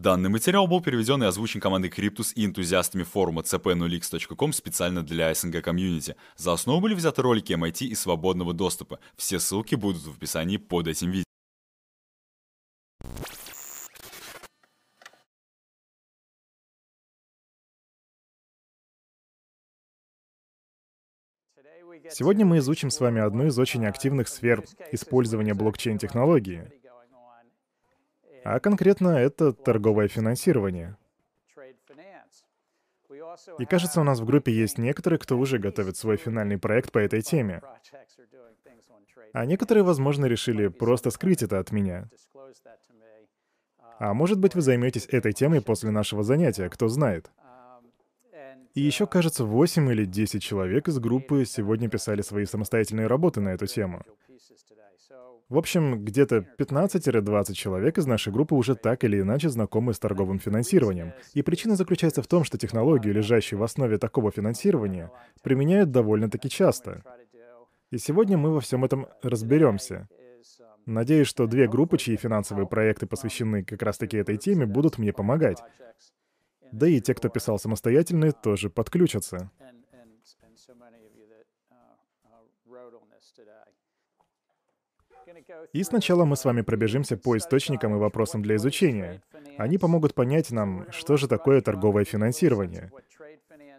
Данный материал был переведен и озвучен командой Cryptus и энтузиастами форума cp0x.com специально для СНГ комьюнити. За основу были взяты ролики MIT и свободного доступа. Все ссылки будут в описании под этим видео. Сегодня мы изучим с вами одну из очень активных сфер использования блокчейн-технологии. А конкретно это торговое финансирование. И кажется, у нас в группе есть некоторые, кто уже готовит свой финальный проект по этой теме. А некоторые, возможно, решили просто скрыть это от меня. А может быть, вы займетесь этой темой после нашего занятия, кто знает. И еще, кажется, 8 или 10 человек из группы сегодня писали свои самостоятельные работы на эту тему. В общем, где-то 15-20 человек из нашей группы уже так или иначе знакомы с торговым финансированием. И причина заключается в том, что технологию, лежащую в основе такого финансирования, применяют довольно-таки часто. И сегодня мы во всем этом разберемся. Надеюсь, что две группы, чьи финансовые проекты посвящены как раз-таки этой теме, будут мне помогать. Да и те, кто писал самостоятельно, тоже подключатся. И сначала мы с вами пробежимся по источникам и вопросам для изучения. Они помогут понять нам, что же такое торговое финансирование.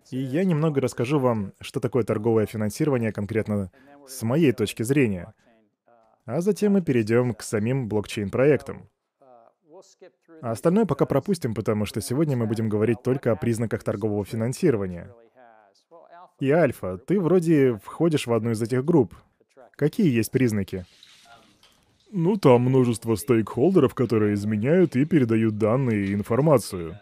И я немного расскажу вам, что такое торговое финансирование конкретно с моей точки зрения. А затем мы перейдем к самим блокчейн-проектам. А остальное пока пропустим, потому что сегодня мы будем говорить только о признаках торгового финансирования. И Альфа, ты вроде входишь в одну из этих групп. Какие есть признаки? Ну, там множество стейкхолдеров, которые изменяют и передают данные и информацию.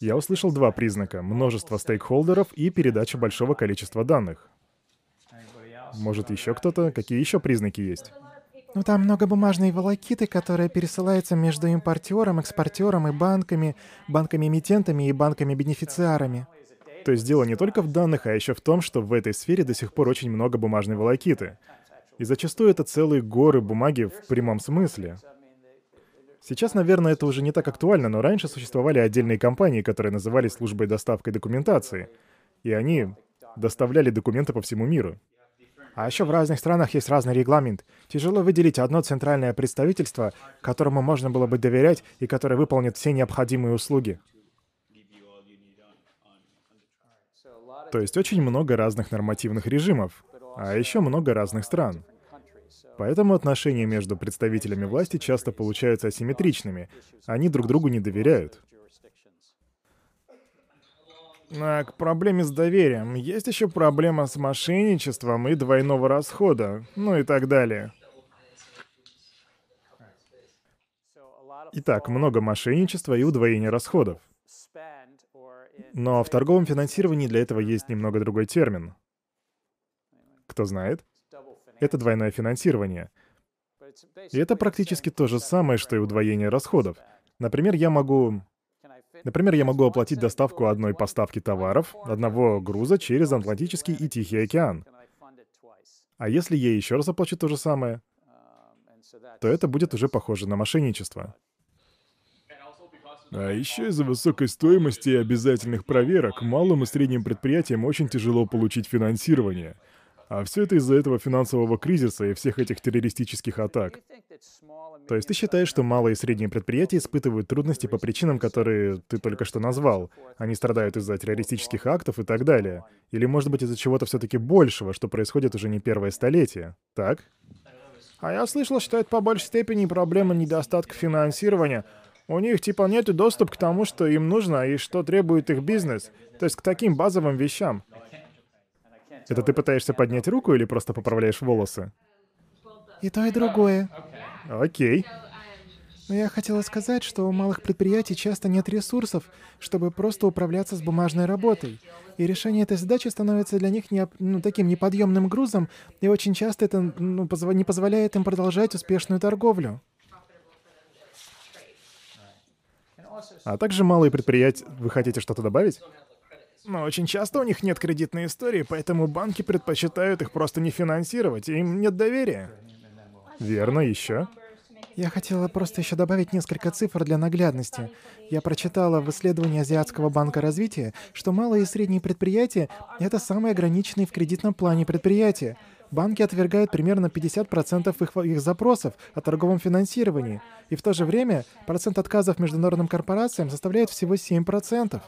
Я услышал два признака — множество стейкхолдеров и передача большого количества данных. Может, еще кто-то? Какие еще признаки есть? Ну, там много бумажной волокиты, которая пересылается между импортером, экспортером и банками, банками-эмитентами и банками-бенефициарами. То есть дело не только в данных, а еще в том, что в этой сфере до сих пор очень много бумажной волокиты. И зачастую это целые горы бумаги в прямом смысле. Сейчас, наверное, это уже не так актуально, но раньше существовали отдельные компании, которые назывались службой доставкой документации. И они доставляли документы по всему миру. А еще в разных странах есть разный регламент. Тяжело выделить одно центральное представительство, которому можно было бы доверять и которое выполнит все необходимые услуги. То есть очень много разных нормативных режимов а еще много разных стран. Поэтому отношения между представителями власти часто получаются асимметричными. Они друг другу не доверяют. А к проблеме с доверием есть еще проблема с мошенничеством и двойного расхода, ну и так далее. Итак, много мошенничества и удвоения расходов. Но в торговом финансировании для этого есть немного другой термин — кто знает? Это двойное финансирование. И это практически то же самое, что и удвоение расходов. Например, я могу... Например, я могу оплатить доставку одной поставки товаров, одного груза через Атлантический и Тихий океан. А если я еще раз оплачу то же самое, то это будет уже похоже на мошенничество. А еще из-за высокой стоимости и обязательных проверок малым и средним предприятиям очень тяжело получить финансирование — а все это из-за этого финансового кризиса и всех этих террористических атак. То есть ты считаешь, что малые и средние предприятия испытывают трудности по причинам, которые ты только что назвал? Они страдают из-за террористических актов и так далее? Или, может быть, из-за чего-то все-таки большего, что происходит уже не первое столетие? Так? А я слышал, что это по большей степени проблема недостатка финансирования. У них типа нет доступа к тому, что им нужно и что требует их бизнес. То есть к таким базовым вещам. Это ты пытаешься поднять руку или просто поправляешь волосы? И то, и другое. Окей. Но я хотела сказать, что у малых предприятий часто нет ресурсов, чтобы просто управляться с бумажной работой. И решение этой задачи становится для них не, ну, таким неподъемным грузом, и очень часто это ну, позв не позволяет им продолжать успешную торговлю. А также малые предприятия... Вы хотите что-то добавить? Но очень часто у них нет кредитной истории, поэтому банки предпочитают их просто не финансировать, им нет доверия. Верно, еще. Я хотела просто еще добавить несколько цифр для наглядности. Я прочитала в исследовании Азиатского банка развития, что малые и средние предприятия — это самые ограниченные в кредитном плане предприятия. Банки отвергают примерно 50% их, их запросов о торговом финансировании, и в то же время процент отказов международным корпорациям составляет всего 7%.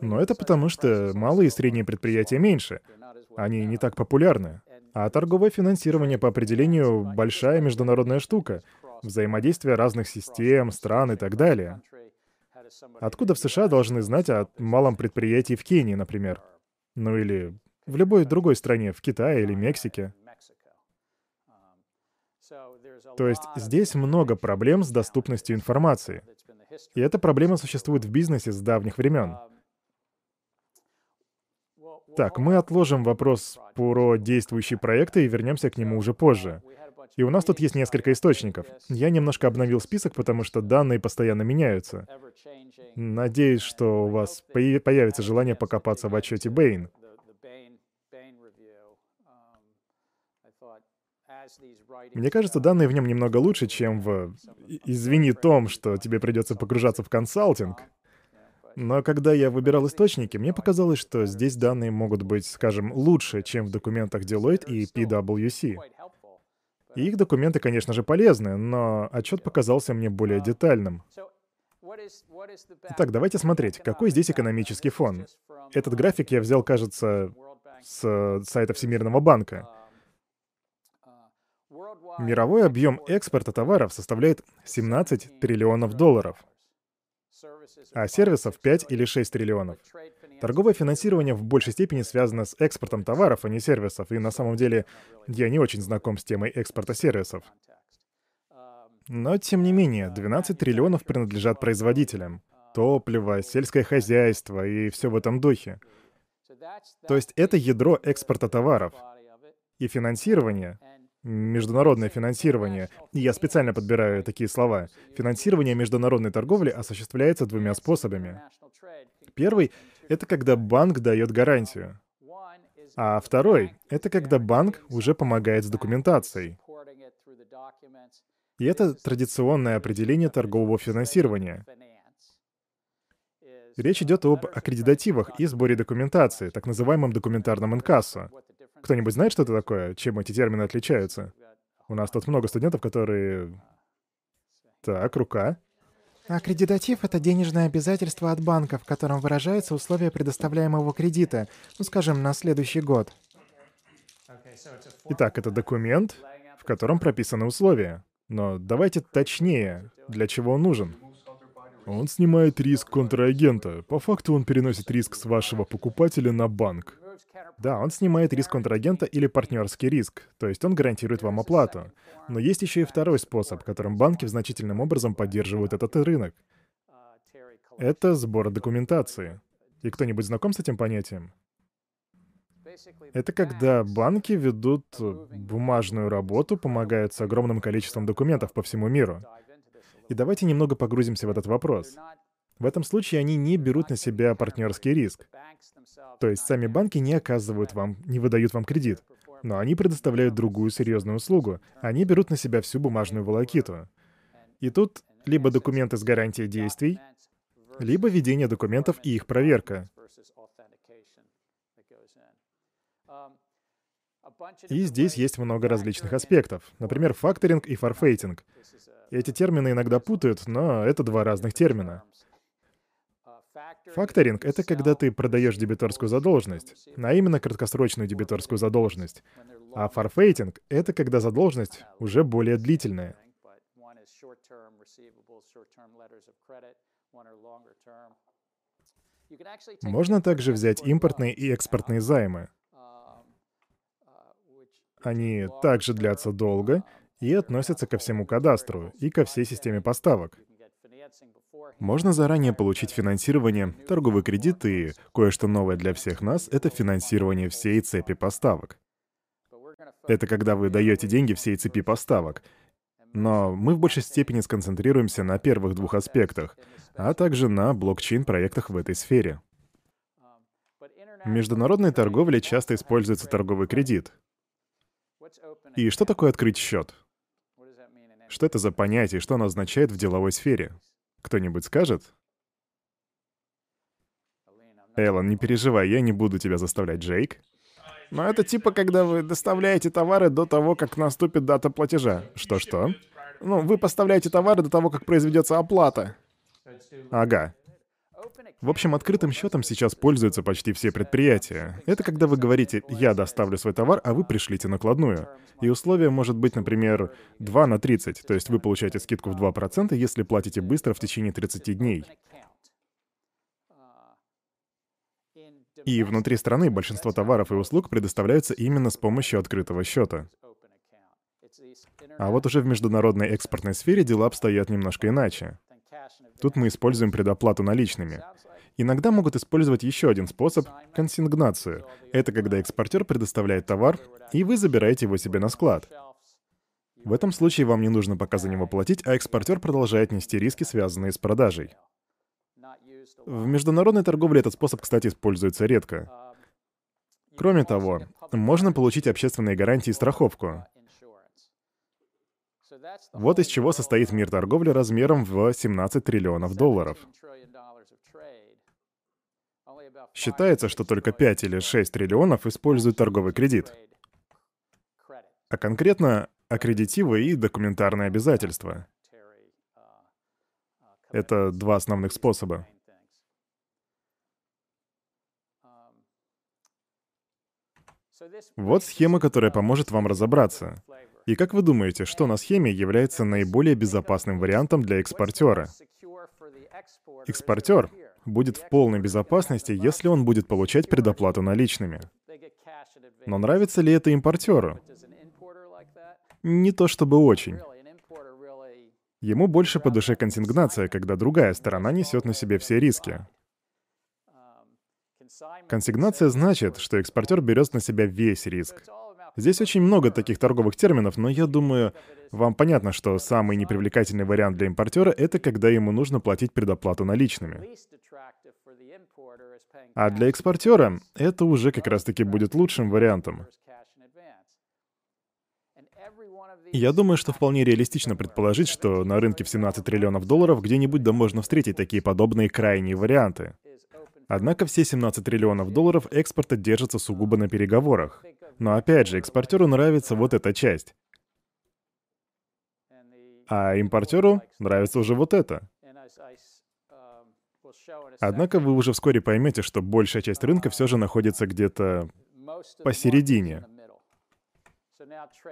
Но это потому, что малые и средние предприятия меньше. Они не так популярны. А торговое финансирование по определению большая международная штука. Взаимодействие разных систем, стран и так далее. Откуда в США должны знать о малом предприятии в Кении, например? Ну или в любой другой стране, в Китае или Мексике. То есть здесь много проблем с доступностью информации. И эта проблема существует в бизнесе с давних времен. Так, мы отложим вопрос про действующие проекты и вернемся к нему уже позже. И у нас тут есть несколько источников. Я немножко обновил список, потому что данные постоянно меняются. Надеюсь, что у вас появится желание покопаться в отчете Бэйн. Мне кажется, данные в нем немного лучше, чем в... Извини, Том, что тебе придется погружаться в консалтинг. Но когда я выбирал источники, мне показалось, что здесь данные могут быть, скажем, лучше, чем в документах Deloitte и PwC. И их документы, конечно же, полезны, но отчет показался мне более детальным. Итак, давайте смотреть, какой здесь экономический фон. Этот график я взял, кажется, с сайта Всемирного банка. Мировой объем экспорта товаров составляет 17 триллионов долларов а сервисов 5 или 6 триллионов. Торговое финансирование в большей степени связано с экспортом товаров, а не сервисов, и на самом деле я не очень знаком с темой экспорта сервисов. Но, тем не менее, 12 триллионов принадлежат производителям. Топливо, сельское хозяйство и все в этом духе. То есть это ядро экспорта товаров. И финансирование международное финансирование, я специально подбираю такие слова, финансирование международной торговли осуществляется двумя способами. Первый — это когда банк дает гарантию. А второй — это когда банк уже помогает с документацией. И это традиционное определение торгового финансирования. Речь идет об аккредитативах и сборе документации, так называемом документарном инкассо. Кто-нибудь знает, что это такое? Чем эти термины отличаются? У нас тут много студентов, которые... Так, рука. Аккредитатив — это денежное обязательство от банка, в котором выражаются условия предоставляемого кредита, ну, скажем, на следующий год. Итак, это документ, в котором прописаны условия. Но давайте точнее, для чего он нужен. Он снимает риск контрагента. По факту он переносит риск с вашего покупателя на банк. Да, он снимает риск контрагента или партнерский риск, то есть он гарантирует вам оплату. Но есть еще и второй способ, которым банки значительным образом поддерживают этот рынок. Это сбор документации. И кто-нибудь знаком с этим понятием? Это когда банки ведут бумажную работу, помогают с огромным количеством документов по всему миру. И давайте немного погрузимся в этот вопрос. В этом случае они не берут на себя партнерский риск. То есть сами банки не оказывают вам, не выдают вам кредит. Но они предоставляют другую серьезную услугу. Они берут на себя всю бумажную волокиту. И тут либо документы с гарантией действий, либо ведение документов и их проверка. И здесь есть много различных аспектов. Например, факторинг и форфейтинг. Эти термины иногда путают, но это два разных термина. Факторинг — это когда ты продаешь дебиторскую задолженность, а именно краткосрочную дебиторскую задолженность. А форфейтинг — это когда задолженность уже более длительная. Можно также взять импортные и экспортные займы. Они также длятся долго и относятся ко всему кадастру и ко всей системе поставок. Можно заранее получить финансирование, торговый кредит и кое-что новое для всех нас — это финансирование всей цепи поставок. Это когда вы даете деньги всей цепи поставок. Но мы в большей степени сконцентрируемся на первых двух аспектах, а также на блокчейн-проектах в этой сфере. В международной торговле часто используется торговый кредит. И что такое открыть счет? Что это за понятие, что оно означает в деловой сфере? Кто-нибудь скажет? Эллен, не переживай, я не буду тебя заставлять, Джейк. Но это типа, когда вы доставляете товары до того, как наступит дата платежа. Что-что? Ну, вы поставляете товары до того, как произведется оплата. Ага. В общем, открытым счетом сейчас пользуются почти все предприятия. Это когда вы говорите «я доставлю свой товар, а вы пришлите накладную». И условие может быть, например, 2 на 30, то есть вы получаете скидку в 2%, если платите быстро в течение 30 дней. И внутри страны большинство товаров и услуг предоставляются именно с помощью открытого счета. А вот уже в международной экспортной сфере дела обстоят немножко иначе. Тут мы используем предоплату наличными. Иногда могут использовать еще один способ — консигнацию. Это когда экспортер предоставляет товар, и вы забираете его себе на склад. В этом случае вам не нужно пока за него платить, а экспортер продолжает нести риски, связанные с продажей. В международной торговле этот способ, кстати, используется редко. Кроме того, можно получить общественные гарантии и страховку. Вот из чего состоит мир торговли размером в 17 триллионов долларов. Считается, что только 5 или 6 триллионов используют торговый кредит. А конкретно аккредитивы и документарные обязательства. Это два основных способа. Вот схема, которая поможет вам разобраться. И как вы думаете, что на схеме является наиболее безопасным вариантом для экспортера? Экспортер будет в полной безопасности, если он будет получать предоплату наличными. Но нравится ли это импортеру? Не то чтобы очень. Ему больше по душе консигнация, когда другая сторона несет на себе все риски. Консигнация значит, что экспортер берет на себя весь риск. Здесь очень много таких торговых терминов, но я думаю, вам понятно, что самый непривлекательный вариант для импортера — это когда ему нужно платить предоплату наличными. А для экспортера это уже как раз-таки будет лучшим вариантом. Я думаю, что вполне реалистично предположить, что на рынке в 17 триллионов долларов где-нибудь да можно встретить такие подобные крайние варианты. Однако все 17 триллионов долларов экспорта держатся сугубо на переговорах. Но опять же, экспортеру нравится вот эта часть. А импортеру нравится уже вот это. Однако вы уже вскоре поймете, что большая часть рынка все же находится где-то посередине.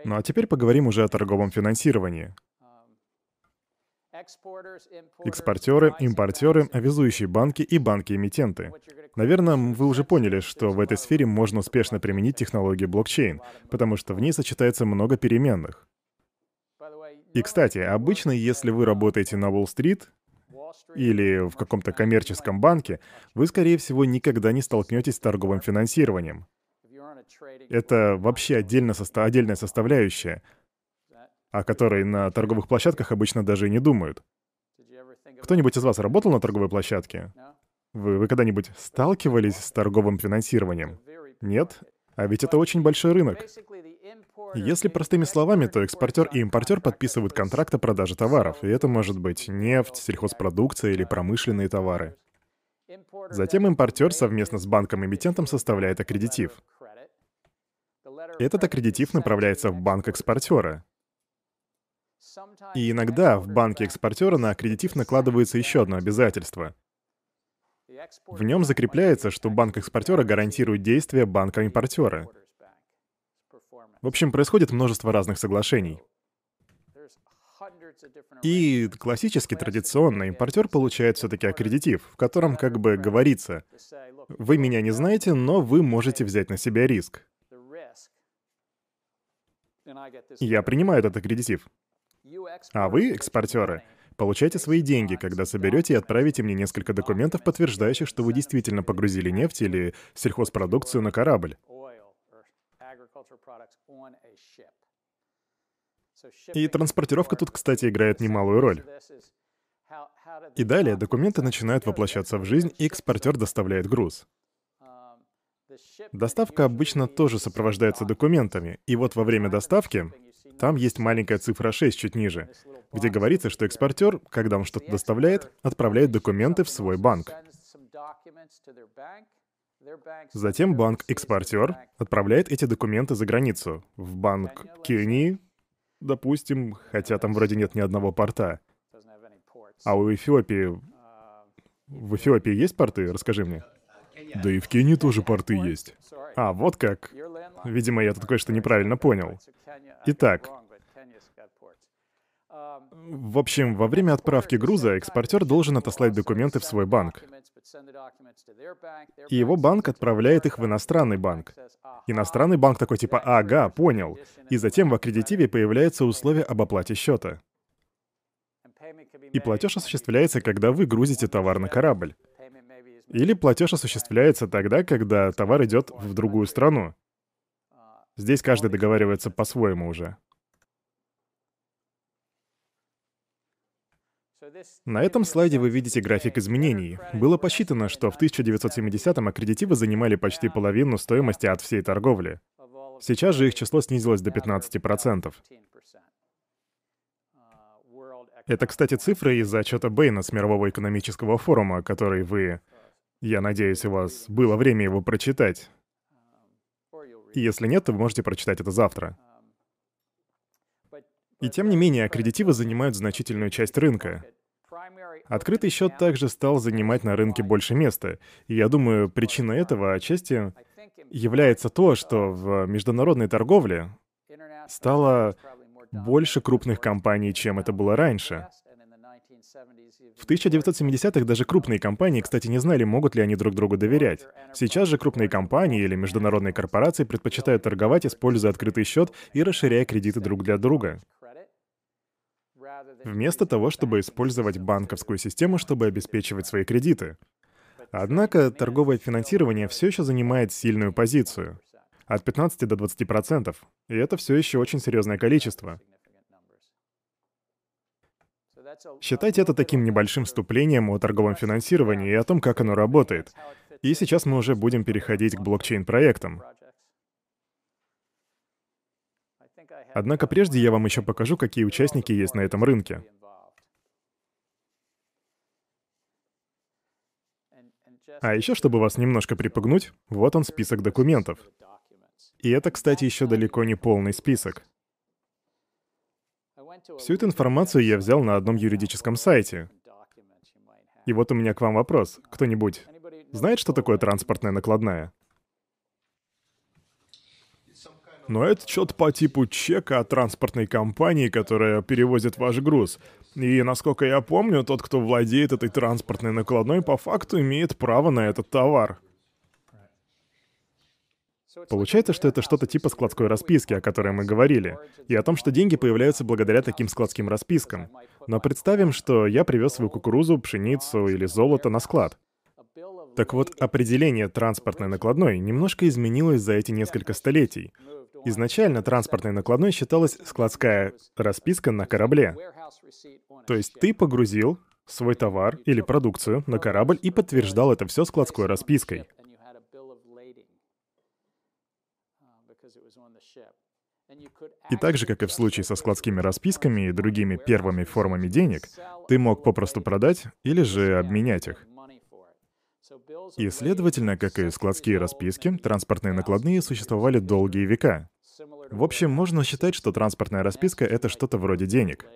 Ну а теперь поговорим уже о торговом финансировании. Экспортеры, импортеры, обязующие банки и банки-эмитенты. Наверное, вы уже поняли, что в этой сфере можно успешно применить технологию блокчейн, потому что в ней сочетается много переменных. И, кстати, обычно, если вы работаете на Уолл-стрит или в каком-то коммерческом банке, вы, скорее всего, никогда не столкнетесь с торговым финансированием. Это вообще отдельно состо... отдельная составляющая, о которой на торговых площадках обычно даже и не думают. Кто-нибудь из вас работал на торговой площадке? Вы, вы когда-нибудь сталкивались с торговым финансированием? Нет? А ведь это очень большой рынок. Если простыми словами, то экспортер и импортер подписывают контракт о продаже товаров, и это может быть нефть, сельхозпродукция или промышленные товары. Затем импортер совместно с банком-эмитентом составляет аккредитив. Этот аккредитив направляется в банк экспортера. И иногда в банке экспортера на аккредитив накладывается еще одно обязательство. В нем закрепляется, что банк экспортера гарантирует действия банка импортера. В общем, происходит множество разных соглашений. И классически, традиционно, импортер получает все-таки аккредитив, в котором как бы говорится, вы меня не знаете, но вы можете взять на себя риск. Я принимаю этот аккредитив. А вы, экспортеры, получайте свои деньги, когда соберете и отправите мне несколько документов, подтверждающих, что вы действительно погрузили нефть или сельхозпродукцию на корабль. И транспортировка тут, кстати, играет немалую роль. И далее документы начинают воплощаться в жизнь, и экспортер доставляет груз. Доставка обычно тоже сопровождается документами, и вот во время доставки там есть маленькая цифра 6 чуть ниже, где говорится, что экспортер, когда он что-то доставляет, отправляет документы в свой банк. Затем банк-экспортер отправляет эти документы за границу, в банк Кении, допустим, хотя там вроде нет ни одного порта. А у Эфиопии... В Эфиопии есть порты? Расскажи мне. Да и в Кении тоже порты есть. А, вот как. Видимо, я тут кое-что неправильно понял. Итак, в общем, во время отправки груза экспортер должен отослать документы в свой банк. И его банк отправляет их в иностранный банк. Иностранный банк такой типа «Ага, понял». И затем в аккредитиве появляется условие об оплате счета. И платеж осуществляется, когда вы грузите товар на корабль. Или платеж осуществляется тогда, когда товар идет в другую страну. Здесь каждый договаривается по-своему уже. На этом слайде вы видите график изменений. Было посчитано, что в 1970-м аккредитивы занимали почти половину стоимости от всей торговли. Сейчас же их число снизилось до 15%. Это, кстати, цифры из отчета Бэйна с Мирового экономического форума, который вы... Я надеюсь, у вас было время его прочитать. И если нет, то вы можете прочитать это завтра. И тем не менее, аккредитивы занимают значительную часть рынка. Открытый счет также стал занимать на рынке больше места. И я думаю, причина этого отчасти является то, что в международной торговле стало больше крупных компаний, чем это было раньше. В 1970-х даже крупные компании, кстати, не знали, могут ли они друг другу доверять. Сейчас же крупные компании или международные корпорации предпочитают торговать, используя открытый счет и расширяя кредиты друг для друга вместо того, чтобы использовать банковскую систему, чтобы обеспечивать свои кредиты. Однако торговое финансирование все еще занимает сильную позицию. От 15 до 20%. И это все еще очень серьезное количество. Считайте это таким небольшим вступлением о торговом финансировании и о том, как оно работает. И сейчас мы уже будем переходить к блокчейн-проектам. Однако прежде я вам еще покажу, какие участники есть на этом рынке. А еще, чтобы вас немножко припугнуть, вот он список документов. И это, кстати, еще далеко не полный список. Всю эту информацию я взял на одном юридическом сайте. И вот у меня к вам вопрос. Кто-нибудь знает, что такое транспортная накладная? Но это что-то по типу чека от транспортной компании, которая перевозит ваш груз. И, насколько я помню, тот, кто владеет этой транспортной накладной, по факту имеет право на этот товар. Получается, что это что-то типа складской расписки, о которой мы говорили, и о том, что деньги появляются благодаря таким складским распискам. Но представим, что я привез свою кукурузу, пшеницу или золото на склад. Так вот, определение транспортной накладной немножко изменилось за эти несколько столетий. Изначально транспортной накладной считалась складская расписка на корабле. То есть ты погрузил свой товар или продукцию на корабль и подтверждал это все складской распиской. И так же, как и в случае со складскими расписками и другими первыми формами денег, ты мог попросту продать или же обменять их. И, следовательно, как и складские расписки, транспортные накладные существовали долгие века. В общем, можно считать, что транспортная расписка — это что-то вроде денег.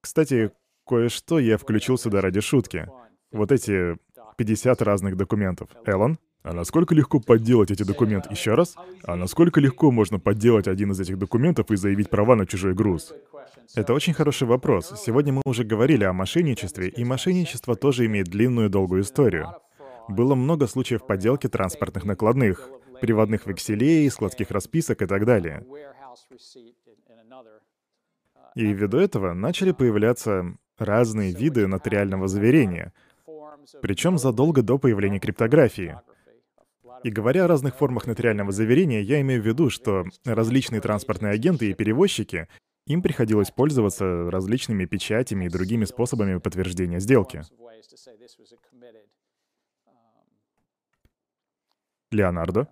Кстати, кое-что я включил сюда ради шутки. Вот эти 50 разных документов. Эллен? А насколько легко подделать эти документы? Еще раз? А насколько легко можно подделать один из этих документов и заявить права на чужой груз? Это очень хороший вопрос. Сегодня мы уже говорили о мошенничестве, и мошенничество тоже имеет длинную долгую историю. Было много случаев подделки транспортных накладных, приводных векселей, складских расписок и так далее. И ввиду этого начали появляться разные виды нотариального заверения, причем задолго до появления криптографии. И говоря о разных формах нотариального заверения, я имею в виду, что различные транспортные агенты и перевозчики, им приходилось пользоваться различными печатями и другими способами подтверждения сделки. Леонардо?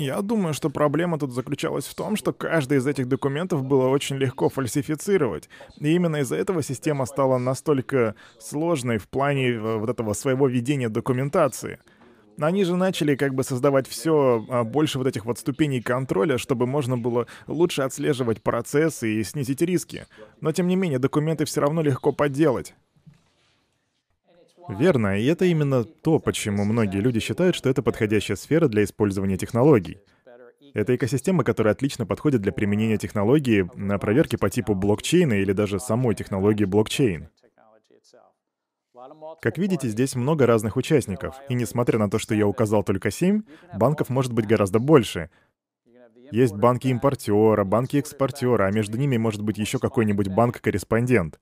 Я думаю, что проблема тут заключалась в том, что каждый из этих документов было очень легко фальсифицировать. И именно из-за этого система стала настолько сложной в плане э, вот этого своего ведения документации. Они же начали как бы создавать все а, больше вот этих вот ступеней контроля, чтобы можно было лучше отслеживать процессы и снизить риски. Но тем не менее, документы все равно легко подделать. Верно, и это именно то, почему многие люди считают, что это подходящая сфера для использования технологий. Это экосистема, которая отлично подходит для применения технологии на проверке по типу блокчейна или даже самой технологии блокчейн. Как видите, здесь много разных участников, и несмотря на то, что я указал только семь, банков может быть гораздо больше. Есть банки импортера, банки экспортера, а между ними может быть еще какой-нибудь банк-корреспондент.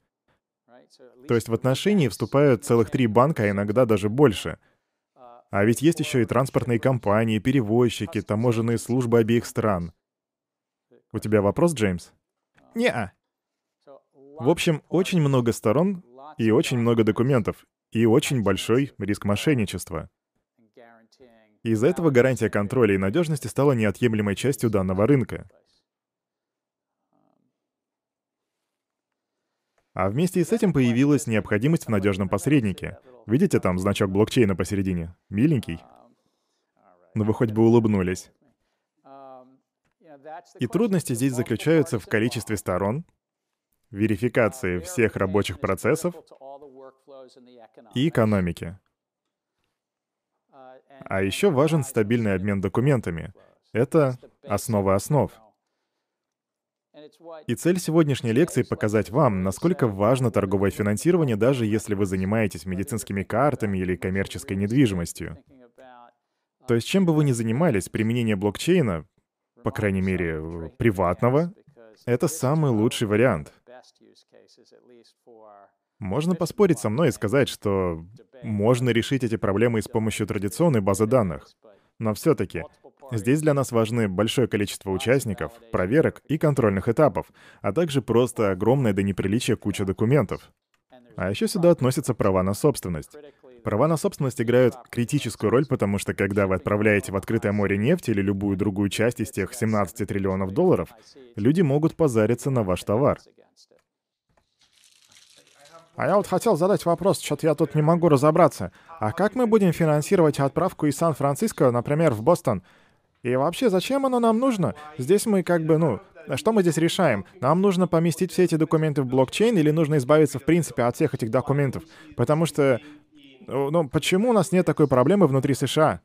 То есть в отношении вступают целых три банка, а иногда даже больше. А ведь есть еще и транспортные компании, перевозчики, таможенные службы обеих стран. У тебя вопрос, Джеймс? Не. В общем, очень много сторон и очень много документов, и очень большой риск мошенничества. Из-за этого гарантия контроля и надежности стала неотъемлемой частью данного рынка. А вместе с этим появилась необходимость в надежном посреднике. Видите там значок блокчейна посередине? Миленький. Но ну, вы хоть бы улыбнулись. И трудности здесь заключаются в количестве сторон, верификации всех рабочих процессов и экономики. А еще важен стабильный обмен документами. Это основа основ. И цель сегодняшней лекции — показать вам, насколько важно торговое финансирование, даже если вы занимаетесь медицинскими картами или коммерческой недвижимостью. То есть чем бы вы ни занимались, применение блокчейна, по крайней мере, приватного, это самый лучший вариант. Можно поспорить со мной и сказать, что можно решить эти проблемы с помощью традиционной базы данных. Но все-таки Здесь для нас важны большое количество участников, проверок и контрольных этапов, а также просто огромная до неприличия куча документов. А еще сюда относятся права на собственность. Права на собственность играют критическую роль, потому что когда вы отправляете в открытое море нефть или любую другую часть из тех 17 триллионов долларов, люди могут позариться на ваш товар. А я вот хотел задать вопрос, что-то я тут не могу разобраться. А как мы будем финансировать отправку из Сан-Франциско, например, в Бостон? И вообще, зачем оно нам нужно? Здесь мы как бы, ну, что мы здесь решаем? Нам нужно поместить все эти документы в блокчейн или нужно избавиться, в принципе, от всех этих документов? Потому что, ну, ну почему у нас нет такой проблемы внутри США?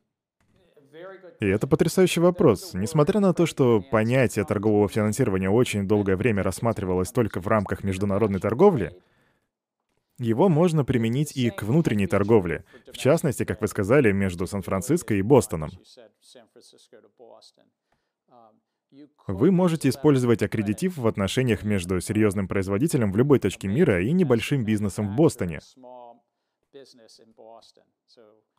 И это потрясающий вопрос. Несмотря на то, что понятие торгового финансирования очень долгое время рассматривалось только в рамках международной торговли, его можно применить и к внутренней торговле, в частности, как вы сказали, между Сан-Франциско и Бостоном. Вы можете использовать аккредитив в отношениях между серьезным производителем в любой точке мира и небольшим бизнесом в Бостоне.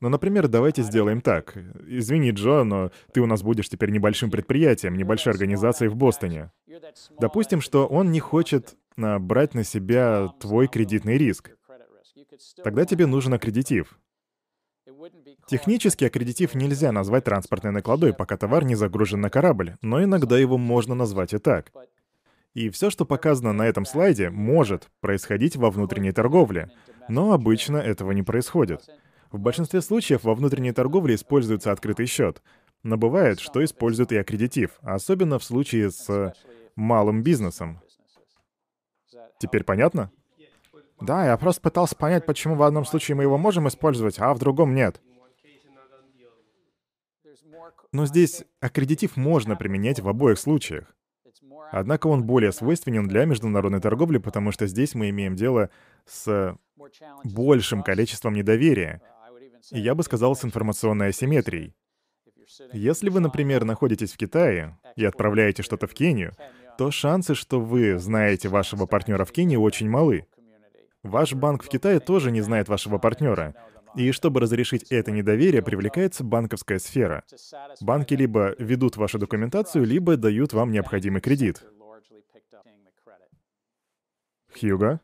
Ну, например, давайте сделаем так. Извини, Джо, но ты у нас будешь теперь небольшим предприятием, небольшой организацией в Бостоне. Допустим, что он не хочет брать на себя твой кредитный риск. Тогда тебе нужен аккредитив. Технически аккредитив нельзя назвать транспортной накладой, пока товар не загружен на корабль, но иногда его можно назвать и так. И все, что показано на этом слайде, может происходить во внутренней торговле, но обычно этого не происходит. В большинстве случаев во внутренней торговле используется открытый счет, но бывает, что используют и аккредитив, особенно в случае с малым бизнесом. Теперь понятно? Да, я просто пытался понять, почему в одном случае мы его можем использовать, а в другом нет. Но здесь аккредитив можно применять в обоих случаях. Однако он более свойственен для международной торговли, потому что здесь мы имеем дело с большим количеством недоверия. И я бы сказал, с информационной асимметрией. Если вы, например, находитесь в Китае и отправляете что-то в Кению, то шансы, что вы знаете вашего партнера в Кении, очень малы. Ваш банк в Китае тоже не знает вашего партнера. И чтобы разрешить это недоверие, привлекается банковская сфера. Банки либо ведут вашу документацию, либо дают вам необходимый кредит. Хьюго?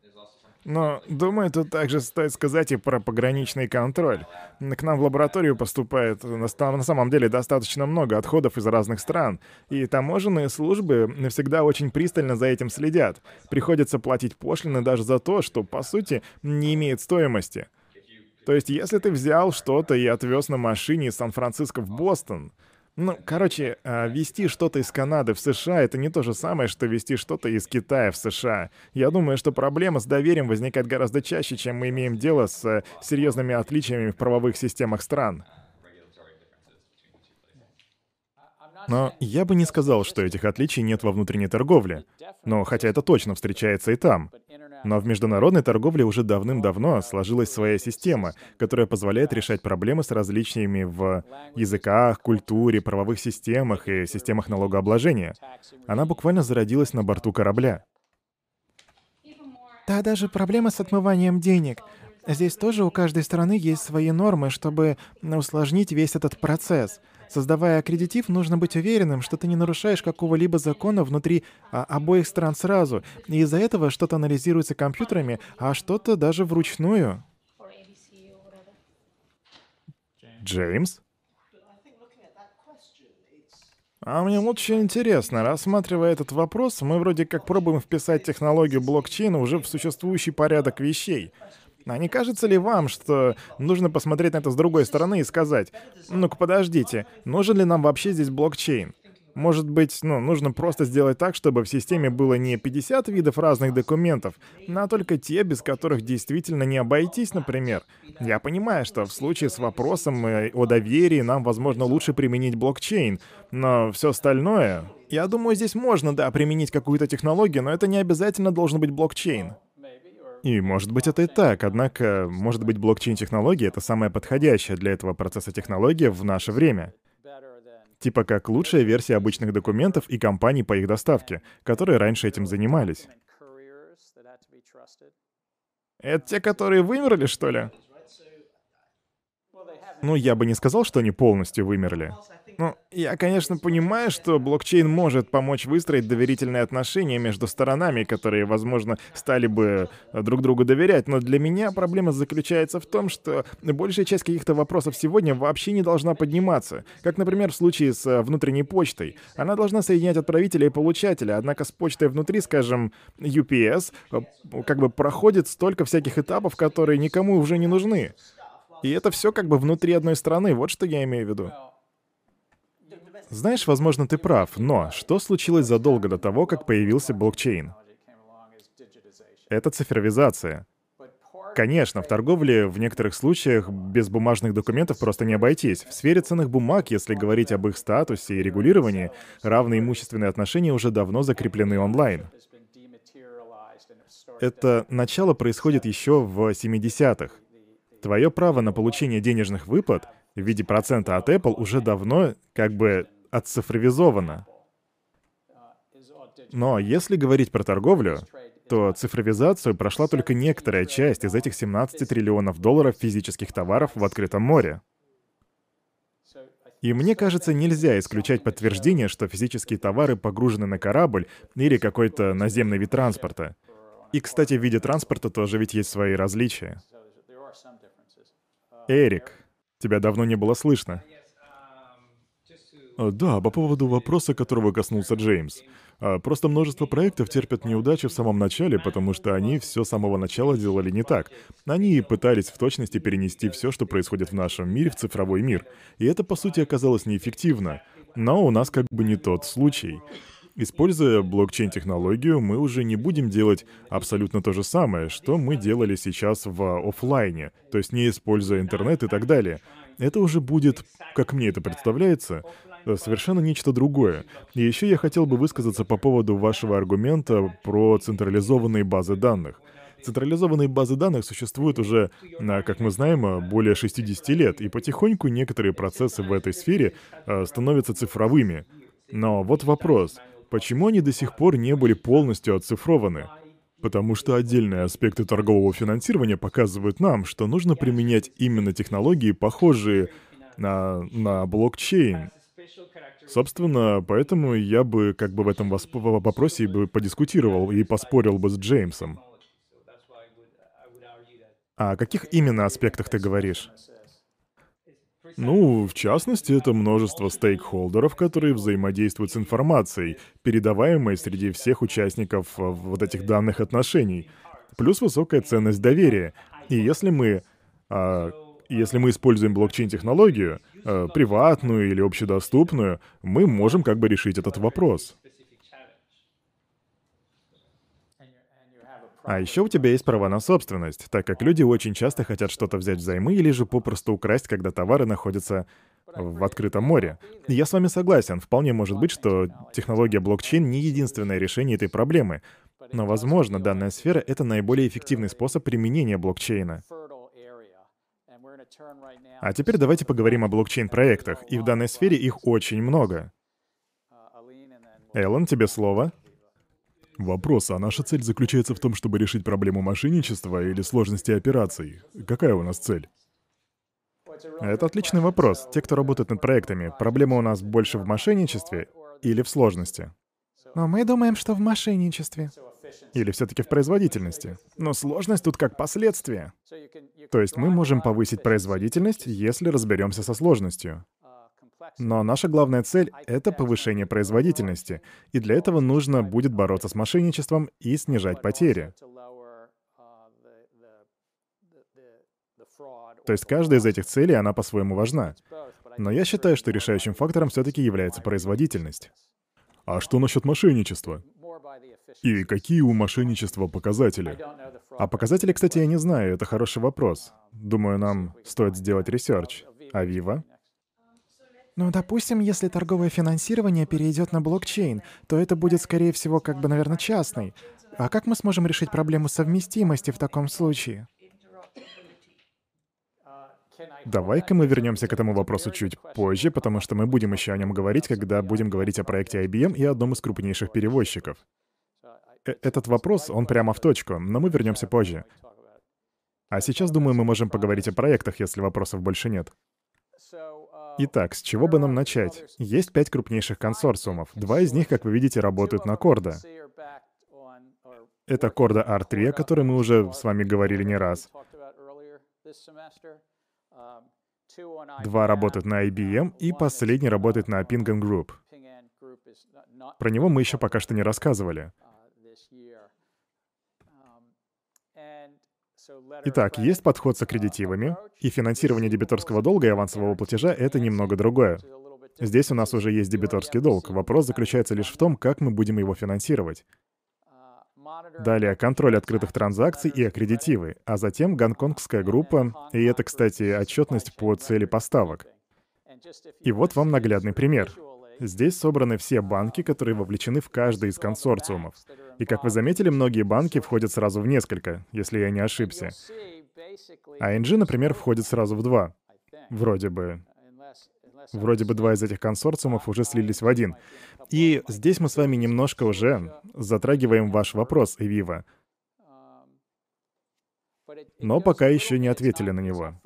Но, думаю, тут также стоит сказать и про пограничный контроль. К нам в лабораторию поступает на самом деле достаточно много отходов из разных стран, и таможенные службы всегда очень пристально за этим следят. Приходится платить пошлины даже за то, что, по сути, не имеет стоимости. То есть, если ты взял что-то и отвез на машине из Сан-Франциско в Бостон, ну, короче, а, вести что-то из Канады в США — это не то же самое, что вести что-то из Китая в США. Я думаю, что проблема с доверием возникает гораздо чаще, чем мы имеем дело с э, серьезными отличиями в правовых системах стран. Но я бы не сказал, что этих отличий нет во внутренней торговле. Но хотя это точно встречается и там. Но в международной торговле уже давным-давно сложилась своя система, которая позволяет решать проблемы с различиями в языках, культуре, правовых системах и системах налогообложения. Она буквально зародилась на борту корабля. Да, даже проблема с отмыванием денег. Здесь тоже у каждой страны есть свои нормы, чтобы усложнить весь этот процесс. Создавая аккредитив, нужно быть уверенным, что ты не нарушаешь какого-либо закона внутри а, обоих стран сразу. И из-за этого что-то анализируется компьютерами, а что-то даже вручную. Джеймс? А мне очень интересно, рассматривая этот вопрос, мы вроде как пробуем вписать технологию блокчейна уже в существующий порядок вещей. А не кажется ли вам, что нужно посмотреть на это с другой стороны и сказать, ну-ка подождите, нужен ли нам вообще здесь блокчейн? Может быть, ну, нужно просто сделать так, чтобы в системе было не 50 видов разных документов, а только те, без которых действительно не обойтись, например. Я понимаю, что в случае с вопросом э, о доверии нам, возможно, лучше применить блокчейн, но все остальное... Я думаю, здесь можно, да, применить какую-то технологию, но это не обязательно должен быть блокчейн. И может быть это и так, однако, может быть блокчейн-технология — это самая подходящая для этого процесса технология в наше время. Типа как лучшая версия обычных документов и компаний по их доставке, которые раньше этим занимались. Это те, которые вымерли, что ли? Ну, я бы не сказал, что они полностью вымерли. Ну, я, конечно, понимаю, что блокчейн может помочь выстроить доверительные отношения между сторонами, которые, возможно, стали бы э, друг другу доверять, но для меня проблема заключается в том, что большая часть каких-то вопросов сегодня вообще не должна подниматься. Как, например, в случае с э, внутренней почтой. Она должна соединять отправителя и получателя, однако с почтой внутри, скажем, UPS, э, как бы проходит столько всяких этапов, которые никому уже не нужны. И это все как бы внутри одной страны, вот что я имею в виду. Знаешь, возможно, ты прав, но что случилось задолго до того, как появился блокчейн? Это цифровизация. Конечно, в торговле в некоторых случаях без бумажных документов просто не обойтись. В сфере ценных бумаг, если говорить об их статусе и регулировании, равные имущественные отношения уже давно закреплены онлайн. Это начало происходит еще в 70-х. Твое право на получение денежных выплат в виде процента от Apple уже давно как бы отцифровизовано. Но если говорить про торговлю, то цифровизацию прошла только некоторая часть из этих 17 триллионов долларов физических товаров в открытом море. И мне кажется, нельзя исключать подтверждение, что физические товары погружены на корабль или какой-то наземный вид транспорта. И, кстати, в виде транспорта тоже ведь есть свои различия. Эрик, тебя давно не было слышно. А, да, по поводу вопроса, которого коснулся Джеймс. А, просто множество проектов терпят неудачи в самом начале, потому что они все с самого начала делали не так. Они пытались в точности перенести все, что происходит в нашем мире, в цифровой мир. И это, по сути, оказалось неэффективно. Но у нас как бы не тот случай. Используя блокчейн-технологию, мы уже не будем делать абсолютно то же самое, что мы делали сейчас в офлайне, то есть не используя интернет и так далее. Это уже будет, как мне это представляется, совершенно нечто другое. И еще я хотел бы высказаться по поводу вашего аргумента про централизованные базы данных. Централизованные базы данных существуют уже, как мы знаем, более 60 лет, и потихоньку некоторые процессы в этой сфере э, становятся цифровыми. Но вот вопрос, почему они до сих пор не были полностью оцифрованы? Потому что отдельные аспекты торгового финансирования показывают нам, что нужно применять именно технологии, похожие на, на блокчейн, Собственно, поэтому я бы как бы в этом вопросе бы подискутировал и поспорил бы с Джеймсом. А о каких именно аспектах ты говоришь? Ну, в частности, это множество стейкхолдеров, которые взаимодействуют с информацией, передаваемой среди всех участников э, вот этих данных отношений. Плюс высокая ценность доверия. И если мы, а, если мы используем блокчейн-технологию, а, приватную или общедоступную, мы можем как бы решить этот вопрос. А еще у тебя есть права на собственность, так как люди очень часто хотят что-то взять взаймы или же попросту украсть, когда товары находятся в открытом море. Я с вами согласен, вполне может быть, что технология блокчейн не единственное решение этой проблемы. Но, возможно, данная сфера — это наиболее эффективный способ применения блокчейна. А теперь давайте поговорим о блокчейн-проектах, и в данной сфере их очень много. Эллен, тебе слово. Вопрос, а наша цель заключается в том, чтобы решить проблему мошенничества или сложности операций? Какая у нас цель? Это отличный вопрос. Те, кто работает над проектами, проблема у нас больше в мошенничестве или в сложности? Но мы думаем, что в мошенничестве. Или все-таки в производительности? Но сложность тут как последствие. То есть мы можем повысить производительность, если разберемся со сложностью. Но наша главная цель — это повышение производительности, и для этого нужно будет бороться с мошенничеством и снижать потери. То есть каждая из этих целей, она по-своему важна. Но я считаю, что решающим фактором все-таки является производительность. А что насчет мошенничества? И какие у мошенничества показатели? А показатели, кстати, я не знаю, это хороший вопрос. Думаю, нам стоит сделать research. А Вива? Ну, допустим, если торговое финансирование перейдет на блокчейн, то это будет, скорее всего, как бы, наверное, частный. А как мы сможем решить проблему совместимости в таком случае? Давай-ка мы вернемся к этому вопросу чуть позже, потому что мы будем еще о нем говорить, когда будем говорить о проекте IBM и одном из крупнейших перевозчиков. Э Этот вопрос, он прямо в точку, но мы вернемся позже. А сейчас, думаю, мы можем поговорить о проектах, если вопросов больше нет. Итак, с чего бы нам начать? Есть пять крупнейших консорциумов. Два из них, как вы видите, работают на Корда. Это Корда R3, о которой мы уже с вами говорили не раз. Два работают на IBM, и последний работает на Ping Group. Про него мы еще пока что не рассказывали. Итак, есть подход с аккредитивами, и финансирование дебиторского долга и авансового платежа — это немного другое. Здесь у нас уже есть дебиторский долг. Вопрос заключается лишь в том, как мы будем его финансировать. Далее контроль открытых транзакций и аккредитивы, а затем гонконгская группа, и это, кстати, отчетность по цели поставок. И вот вам наглядный пример. Здесь собраны все банки, которые вовлечены в каждый из консорциумов. И как вы заметили, многие банки входят сразу в несколько, если я не ошибся. А ING, например, входит сразу в два. Вроде бы. Вроде бы два из этих консорциумов уже слились в один. И здесь мы с вами немножко уже затрагиваем ваш вопрос, Эвива. Но пока еще не ответили на него.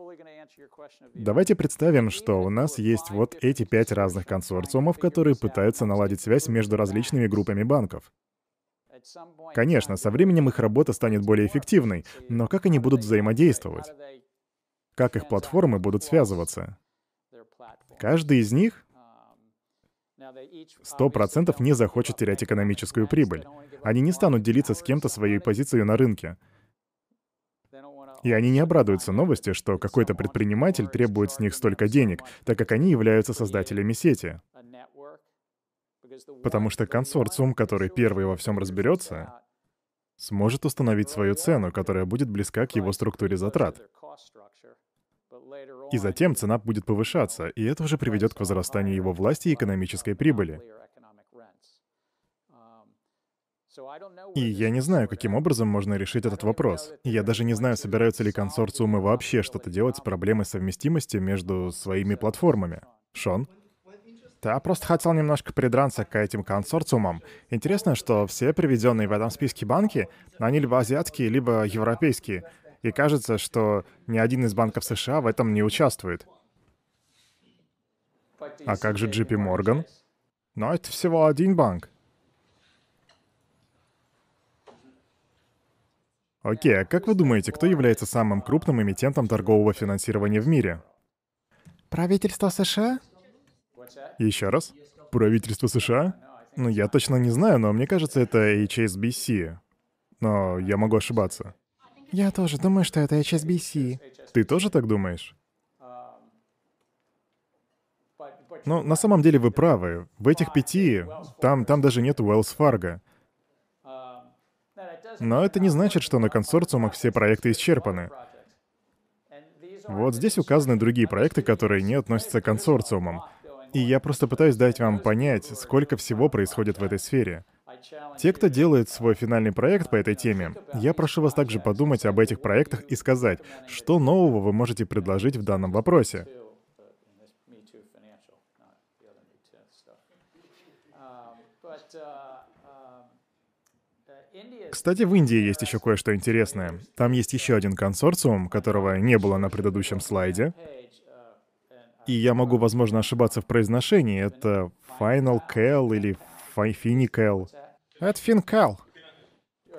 Давайте представим, что у нас есть вот эти пять разных консорциумов, которые пытаются наладить связь между различными группами банков. Конечно, со временем их работа станет более эффективной, но как они будут взаимодействовать? Как их платформы будут связываться? Каждый из них сто процентов не захочет терять экономическую прибыль. Они не станут делиться с кем-то своей позицией на рынке. И они не обрадуются новости, что какой-то предприниматель требует с них столько денег, так как они являются создателями сети. Потому что консорциум, который первый во всем разберется, сможет установить свою цену, которая будет близка к его структуре затрат. И затем цена будет повышаться, и это уже приведет к возрастанию его власти и экономической прибыли. И я не знаю, каким образом можно решить этот вопрос. Я даже не знаю, собираются ли консорциумы вообще что-то делать с проблемой совместимости между своими платформами. Шон? Я просто хотел немножко придраться к этим консорциумам. Интересно, что все приведенные в этом списке банки, они либо азиатские, либо европейские. И кажется, что ни один из банков США в этом не участвует. А как же JP Morgan? Но это всего один банк. Окей, а как вы думаете, кто является самым крупным эмитентом торгового финансирования в мире? Правительство США? Еще раз? Правительство США? Ну, я точно не знаю, но мне кажется, это HSBC. Но я могу ошибаться. Я тоже думаю, что это HSBC. Ты тоже так думаешь? Ну, на самом деле вы правы. В этих пяти, там, там даже нет Wells Fargo. Но это не значит, что на консорциумах все проекты исчерпаны. Вот здесь указаны другие проекты, которые не относятся к консорциумам. И я просто пытаюсь дать вам понять, сколько всего происходит в этой сфере. Те, кто делает свой финальный проект по этой теме, я прошу вас также подумать об этих проектах и сказать, что нового вы можете предложить в данном вопросе. Кстати, в Индии есть еще кое-что интересное. Там есть еще один консорциум, которого не было на предыдущем слайде. И я могу, возможно, ошибаться в произношении. Это Final Cal или Finical. Это FinCal.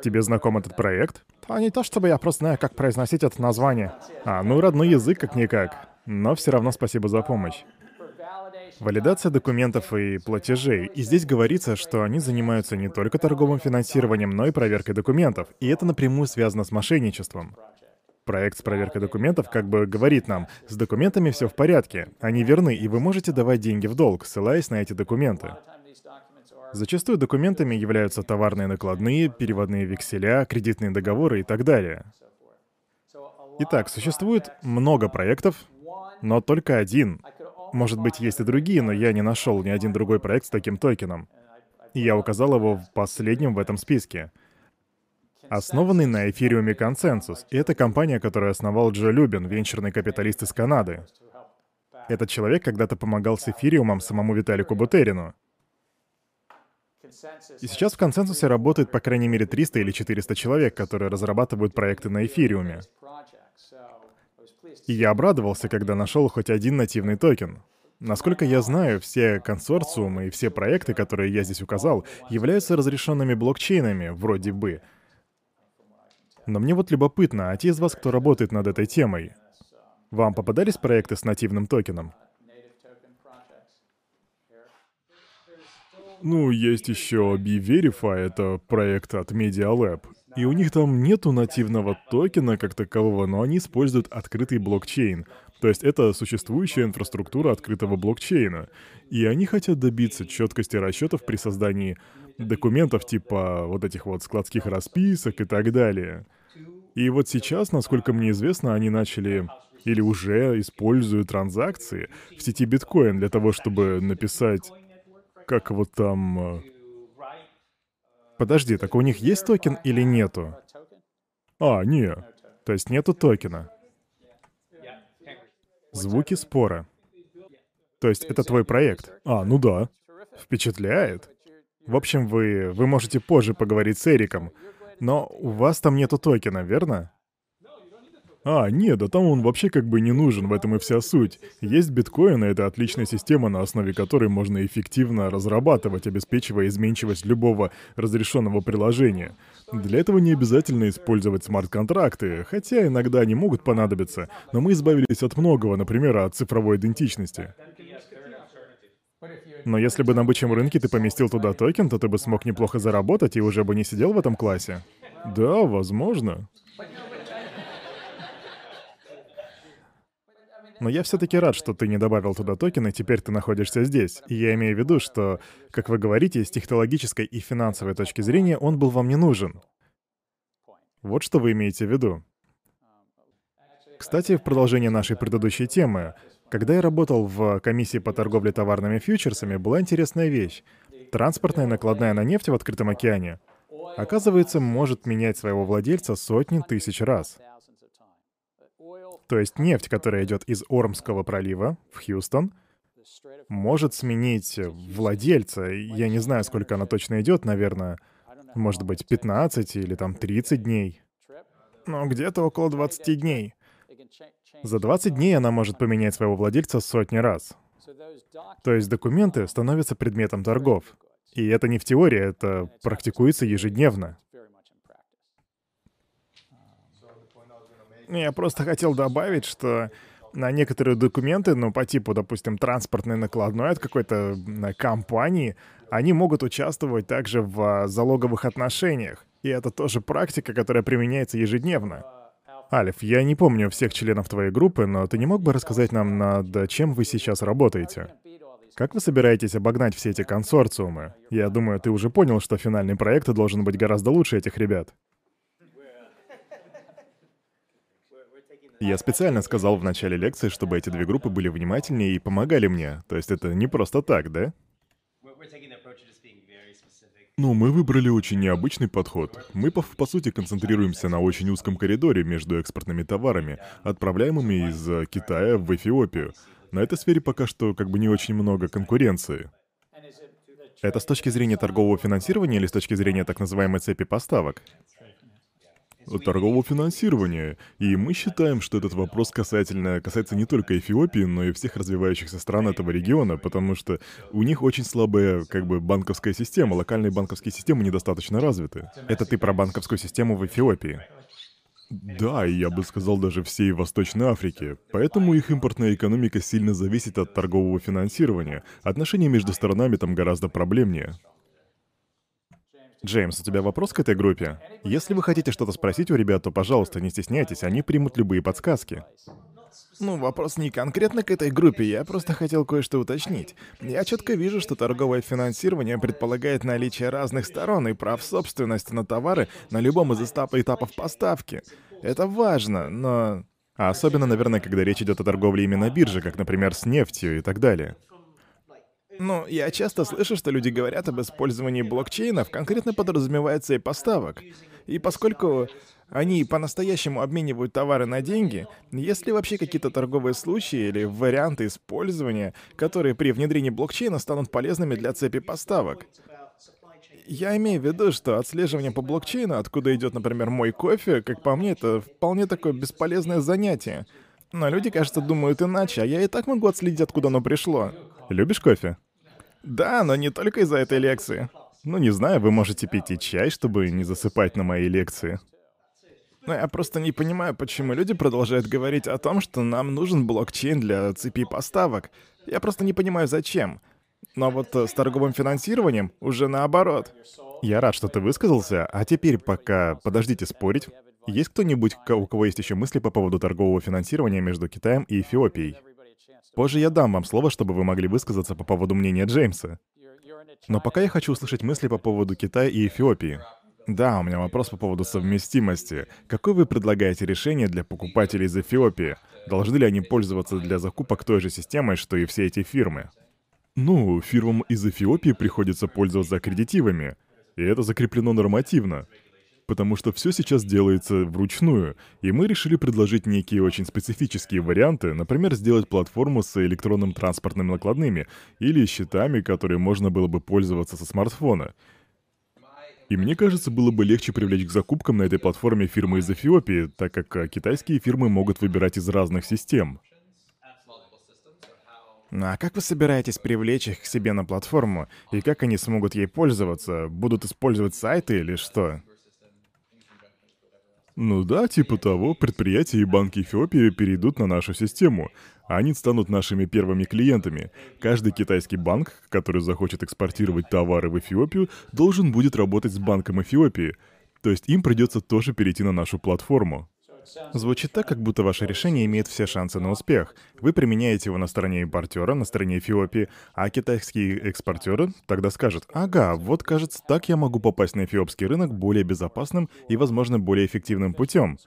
Тебе знаком этот проект? А не то чтобы я просто знаю, как произносить это название. А, ну родной язык как-никак. Но все равно спасибо за помощь. Валидация документов и платежей. И здесь говорится, что они занимаются не только торговым финансированием, но и проверкой документов. И это напрямую связано с мошенничеством. Проект с проверкой документов как бы говорит нам, с документами все в порядке, они верны, и вы можете давать деньги в долг, ссылаясь на эти документы. Зачастую документами являются товарные накладные, переводные векселя, кредитные договоры и так далее. Итак, существует много проектов, но только один. Может быть, есть и другие, но я не нашел ни один другой проект с таким токеном. И я указал его в последнем в этом списке — основанный на эфириуме консенсус. И это компания, которую основал Джо Любин, венчурный капиталист из Канады. Этот человек когда-то помогал с эфириумом самому Виталику Бутерину. И сейчас в консенсусе работает по крайней мере 300 или 400 человек, которые разрабатывают проекты на эфириуме. И я обрадовался, когда нашел хоть один нативный токен. Насколько я знаю, все консорциумы и все проекты, которые я здесь указал, являются разрешенными блокчейнами, вроде бы. Но мне вот любопытно, а те из вас, кто работает над этой темой, вам попадались проекты с нативным токеном? Ну, есть еще B-Verify, это проект от Media Lab. И у них там нету нативного токена как такового, но они используют открытый блокчейн. То есть это существующая инфраструктура открытого блокчейна. И они хотят добиться четкости расчетов при создании документов типа вот этих вот складских расписок и так далее. И вот сейчас, насколько мне известно, они начали или уже используют транзакции в сети биткоин для того, чтобы написать, как вот там... Э, Подожди, так у них есть токен или нету? А, не. То есть нету токена. Звуки спора. То есть это твой проект? А, ну да. Впечатляет. В общем, вы, вы можете позже поговорить с Эриком. Но у вас там нету токена, верно? А, нет, да там он вообще как бы не нужен, в этом и вся суть. Есть биткоин, и это отличная система, на основе которой можно эффективно разрабатывать, обеспечивая изменчивость любого разрешенного приложения. Для этого не обязательно использовать смарт-контракты, хотя иногда они могут понадобиться, но мы избавились от многого, например, от цифровой идентичности. Но если бы на бычьем рынке ты поместил туда токен, то ты бы смог неплохо заработать и уже бы не сидел в этом классе. Да, возможно. Но я все-таки рад, что ты не добавил туда токен, и теперь ты находишься здесь. И я имею в виду, что, как вы говорите, с технологической и финансовой точки зрения он был вам не нужен. Вот что вы имеете в виду. Кстати, в продолжение нашей предыдущей темы, когда я работал в комиссии по торговле товарными фьючерсами, была интересная вещь. Транспортная накладная на нефть в открытом океане, оказывается, может менять своего владельца сотни тысяч раз. То есть нефть, которая идет из Ормского пролива в Хьюстон, может сменить владельца. Я не знаю, сколько она точно идет, наверное, может быть, 15 или там 30 дней. Но где-то около 20 дней. За 20 дней она может поменять своего владельца сотни раз. То есть документы становятся предметом торгов. И это не в теории, это практикуется ежедневно. Я просто хотел добавить, что на некоторые документы, ну, по типу, допустим, транспортной накладной от какой-то компании, они могут участвовать также в а, залоговых отношениях. И это тоже практика, которая применяется ежедневно. Альф, я не помню всех членов твоей группы, но ты не мог бы рассказать нам, над чем вы сейчас работаете? Как вы собираетесь обогнать все эти консорциумы? Я думаю, ты уже понял, что финальный проект должен быть гораздо лучше этих ребят. Я специально сказал в начале лекции, чтобы эти две группы были внимательнее и помогали мне. То есть это не просто так, да? Ну, мы выбрали очень необычный подход. Мы, по, по сути, концентрируемся на очень узком коридоре между экспортными товарами, отправляемыми из э, Китая в Эфиопию. На этой сфере пока что как бы не очень много конкуренции. Это с точки зрения торгового финансирования или с точки зрения так называемой цепи поставок? Торгового финансирования. И мы считаем, что этот вопрос касательно, касается не только Эфиопии, но и всех развивающихся стран этого региона, потому что у них очень слабая как бы банковская система, локальные банковские системы недостаточно развиты. Это ты про банковскую систему в Эфиопии? Да, и я бы сказал даже всей Восточной Африки. Поэтому их импортная экономика сильно зависит от торгового финансирования. Отношения между сторонами там гораздо проблемнее. Джеймс, у тебя вопрос к этой группе? Если вы хотите что-то спросить у ребят, то, пожалуйста, не стесняйтесь, они примут любые подсказки. Ну, вопрос не конкретно к этой группе, я просто хотел кое-что уточнить. Я четко вижу, что торговое финансирование предполагает наличие разных сторон и прав собственности на товары на любом из этапов поставки. Это важно, но... А особенно, наверное, когда речь идет о торговле именно бирже, как, например, с нефтью и так далее. Ну, я часто слышу, что люди говорят об использовании блокчейнов, конкретно подразумевается и поставок. И поскольку они по-настоящему обменивают товары на деньги, есть ли вообще какие-то торговые случаи или варианты использования, которые при внедрении блокчейна станут полезными для цепи поставок? Я имею в виду, что отслеживание по блокчейну, откуда идет, например, мой кофе, как по мне, это вполне такое бесполезное занятие. Но люди, кажется, думают иначе, а я и так могу отследить, откуда оно пришло. Любишь кофе? Да, но не только из-за этой лекции. Ну, не знаю, вы можете пить и чай, чтобы не засыпать на моей лекции. Но я просто не понимаю, почему люди продолжают говорить о том, что нам нужен блокчейн для цепи поставок. Я просто не понимаю, зачем. Но вот э, с торговым финансированием уже наоборот. Я рад, что ты высказался, а теперь пока подождите спорить. Есть кто-нибудь, у кого есть еще мысли по поводу торгового финансирования между Китаем и Эфиопией? Позже я дам вам слово, чтобы вы могли высказаться по поводу мнения Джеймса. Но пока я хочу услышать мысли по поводу Китая и Эфиопии. Да, у меня вопрос по поводу совместимости. Какое вы предлагаете решение для покупателей из Эфиопии? Должны ли они пользоваться для закупок той же системой, что и все эти фирмы? Ну, фирмам из Эфиопии приходится пользоваться аккредитивами, и это закреплено нормативно потому что все сейчас делается вручную, и мы решили предложить некие очень специфические варианты, например, сделать платформу с электронным транспортными накладными или счетами, которые можно было бы пользоваться со смартфона. И мне кажется, было бы легче привлечь к закупкам на этой платформе фирмы из Эфиопии, так как а, китайские фирмы могут выбирать из разных систем. Ну а как вы собираетесь привлечь их к себе на платформу? И как они смогут ей пользоваться? Будут использовать сайты или что? Ну да, типа того, предприятия и банки Эфиопии перейдут на нашу систему. Они станут нашими первыми клиентами. Каждый китайский банк, который захочет экспортировать товары в Эфиопию, должен будет работать с Банком Эфиопии. То есть им придется тоже перейти на нашу платформу. Звучит так, как будто ваше решение имеет все шансы на успех. Вы применяете его на стороне импортера, на стороне Эфиопии, а китайские экспортеры тогда скажут, ага, вот кажется, так я могу попасть на эфиопский рынок более безопасным и, возможно, более эффективным путем.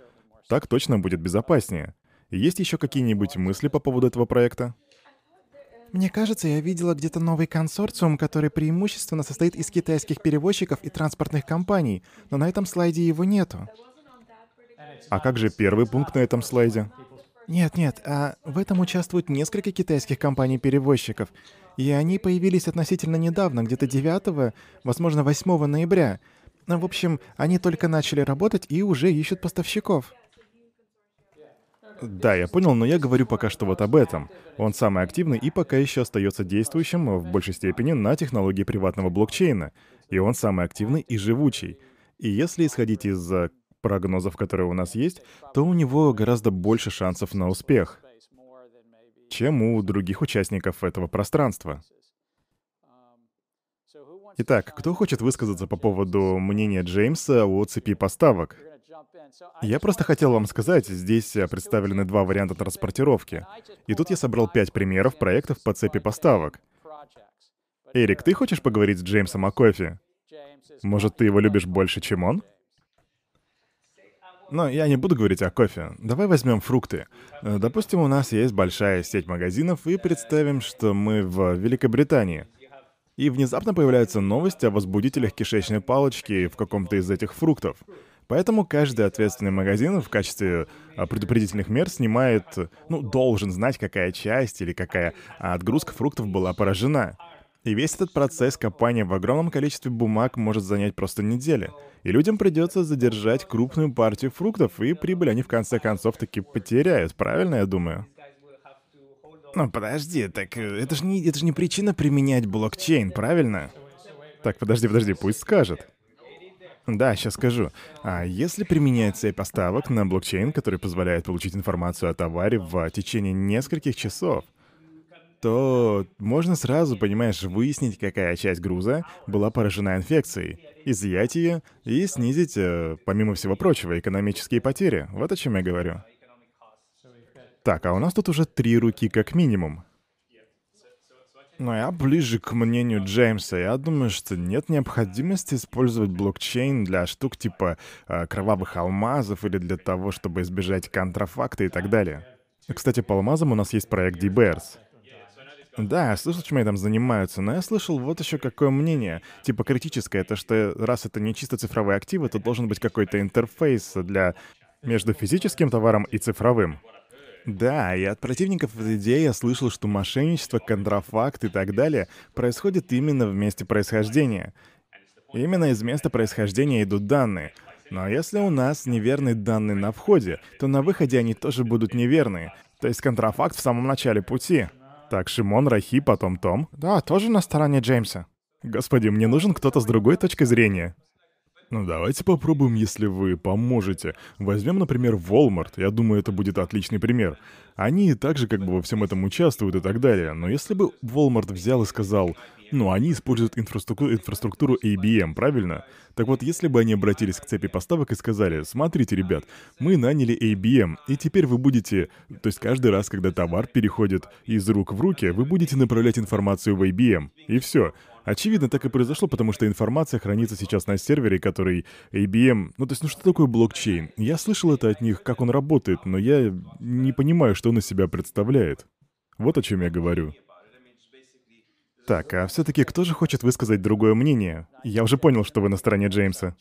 Так точно будет безопаснее. Есть еще какие-нибудь мысли по поводу этого проекта? Мне кажется, я видела где-то новый консорциум, который преимущественно состоит из китайских перевозчиков и транспортных компаний, но на этом слайде его нету. А как же первый пункт на этом слайде? Нет, нет, а в этом участвуют несколько китайских компаний-перевозчиков. И они появились относительно недавно, где-то 9, возможно, 8 ноября. В общем, они только начали работать и уже ищут поставщиков. Да, я понял, но я говорю пока что вот об этом. Он самый активный и пока еще остается действующим в большей степени на технологии приватного блокчейна. И он самый активный и живучий. И если исходить из прогнозов, которые у нас есть, то у него гораздо больше шансов на успех, чем у других участников этого пространства. Итак, кто хочет высказаться по поводу мнения Джеймса о цепи поставок? Я просто хотел вам сказать, здесь представлены два варианта транспортировки. И тут я собрал пять примеров проектов по цепи поставок. Эрик, ты хочешь поговорить с Джеймсом о кофе? Может, ты его любишь больше, чем он? Но я не буду говорить о кофе. Давай возьмем фрукты. Э, допустим, у нас есть большая сеть магазинов, и представим, что мы в Великобритании. И внезапно появляются новости о возбудителях кишечной палочки в каком-то из этих фруктов. Поэтому каждый ответственный магазин в качестве а, предупредительных мер снимает, ну, должен знать, какая часть или какая отгрузка фруктов была поражена. И весь этот процесс копания в огромном количестве бумаг может занять просто недели. И людям придется задержать крупную партию фруктов, и прибыль они в конце концов таки потеряют, правильно я думаю? Ну, подожди, так э, это же не, это же не причина применять блокчейн, правильно? Так, подожди, подожди, пусть скажет. Да, сейчас скажу. А если применять цепь поставок на блокчейн, который позволяет получить информацию о товаре в течение нескольких часов, то можно сразу, понимаешь, выяснить, какая часть груза была поражена инфекцией, изъять ее и снизить, э, помимо всего прочего, экономические потери. Вот о чем я говорю. Так, а у нас тут уже три руки как минимум. Но я ближе к мнению Джеймса. Я думаю, что нет необходимости использовать блокчейн для штук типа э, кровавых алмазов или для того, чтобы избежать контрафакта и так далее. Кстати, по алмазам у нас есть проект DBERS. Да, я слышал, чем они там занимаются, но я слышал вот еще какое мнение. Типа критическое, это что раз это не чисто цифровые активы, то должен быть какой-то интерфейс для между физическим товаром и цифровым. Да, и от противников этой идеи я слышал, что мошенничество, контрафакт и так далее происходит именно в месте происхождения. Именно из места происхождения идут данные. Но если у нас неверные данные на входе, то на выходе они тоже будут неверные. То есть контрафакт в самом начале пути. Так, Шимон, Рахи, потом Том. Да, тоже на стороне Джеймса. Господи, мне нужен кто-то с другой точки зрения. Ну давайте попробуем, если вы поможете. Возьмем, например, Walmart. Я думаю, это будет отличный пример. Они также как бы во всем этом участвуют и так далее. Но если бы Walmart взял и сказал, ну, они используют инфраструктуру, инфраструктуру ABM, правильно? Так вот, если бы они обратились к цепи поставок и сказали, смотрите, ребят, мы наняли ABM, и теперь вы будете... То есть каждый раз, когда товар переходит из рук в руки, вы будете направлять информацию в ABM. И все. Очевидно, так и произошло, потому что информация хранится сейчас на сервере, который ABM... Ну, то есть, ну что такое блокчейн? Я слышал это от них, как он работает, но я не понимаю, что он из себя представляет. Вот о чем я говорю. Так, а все-таки кто же хочет высказать другое мнение? Я уже понял, что вы на стороне Джеймса.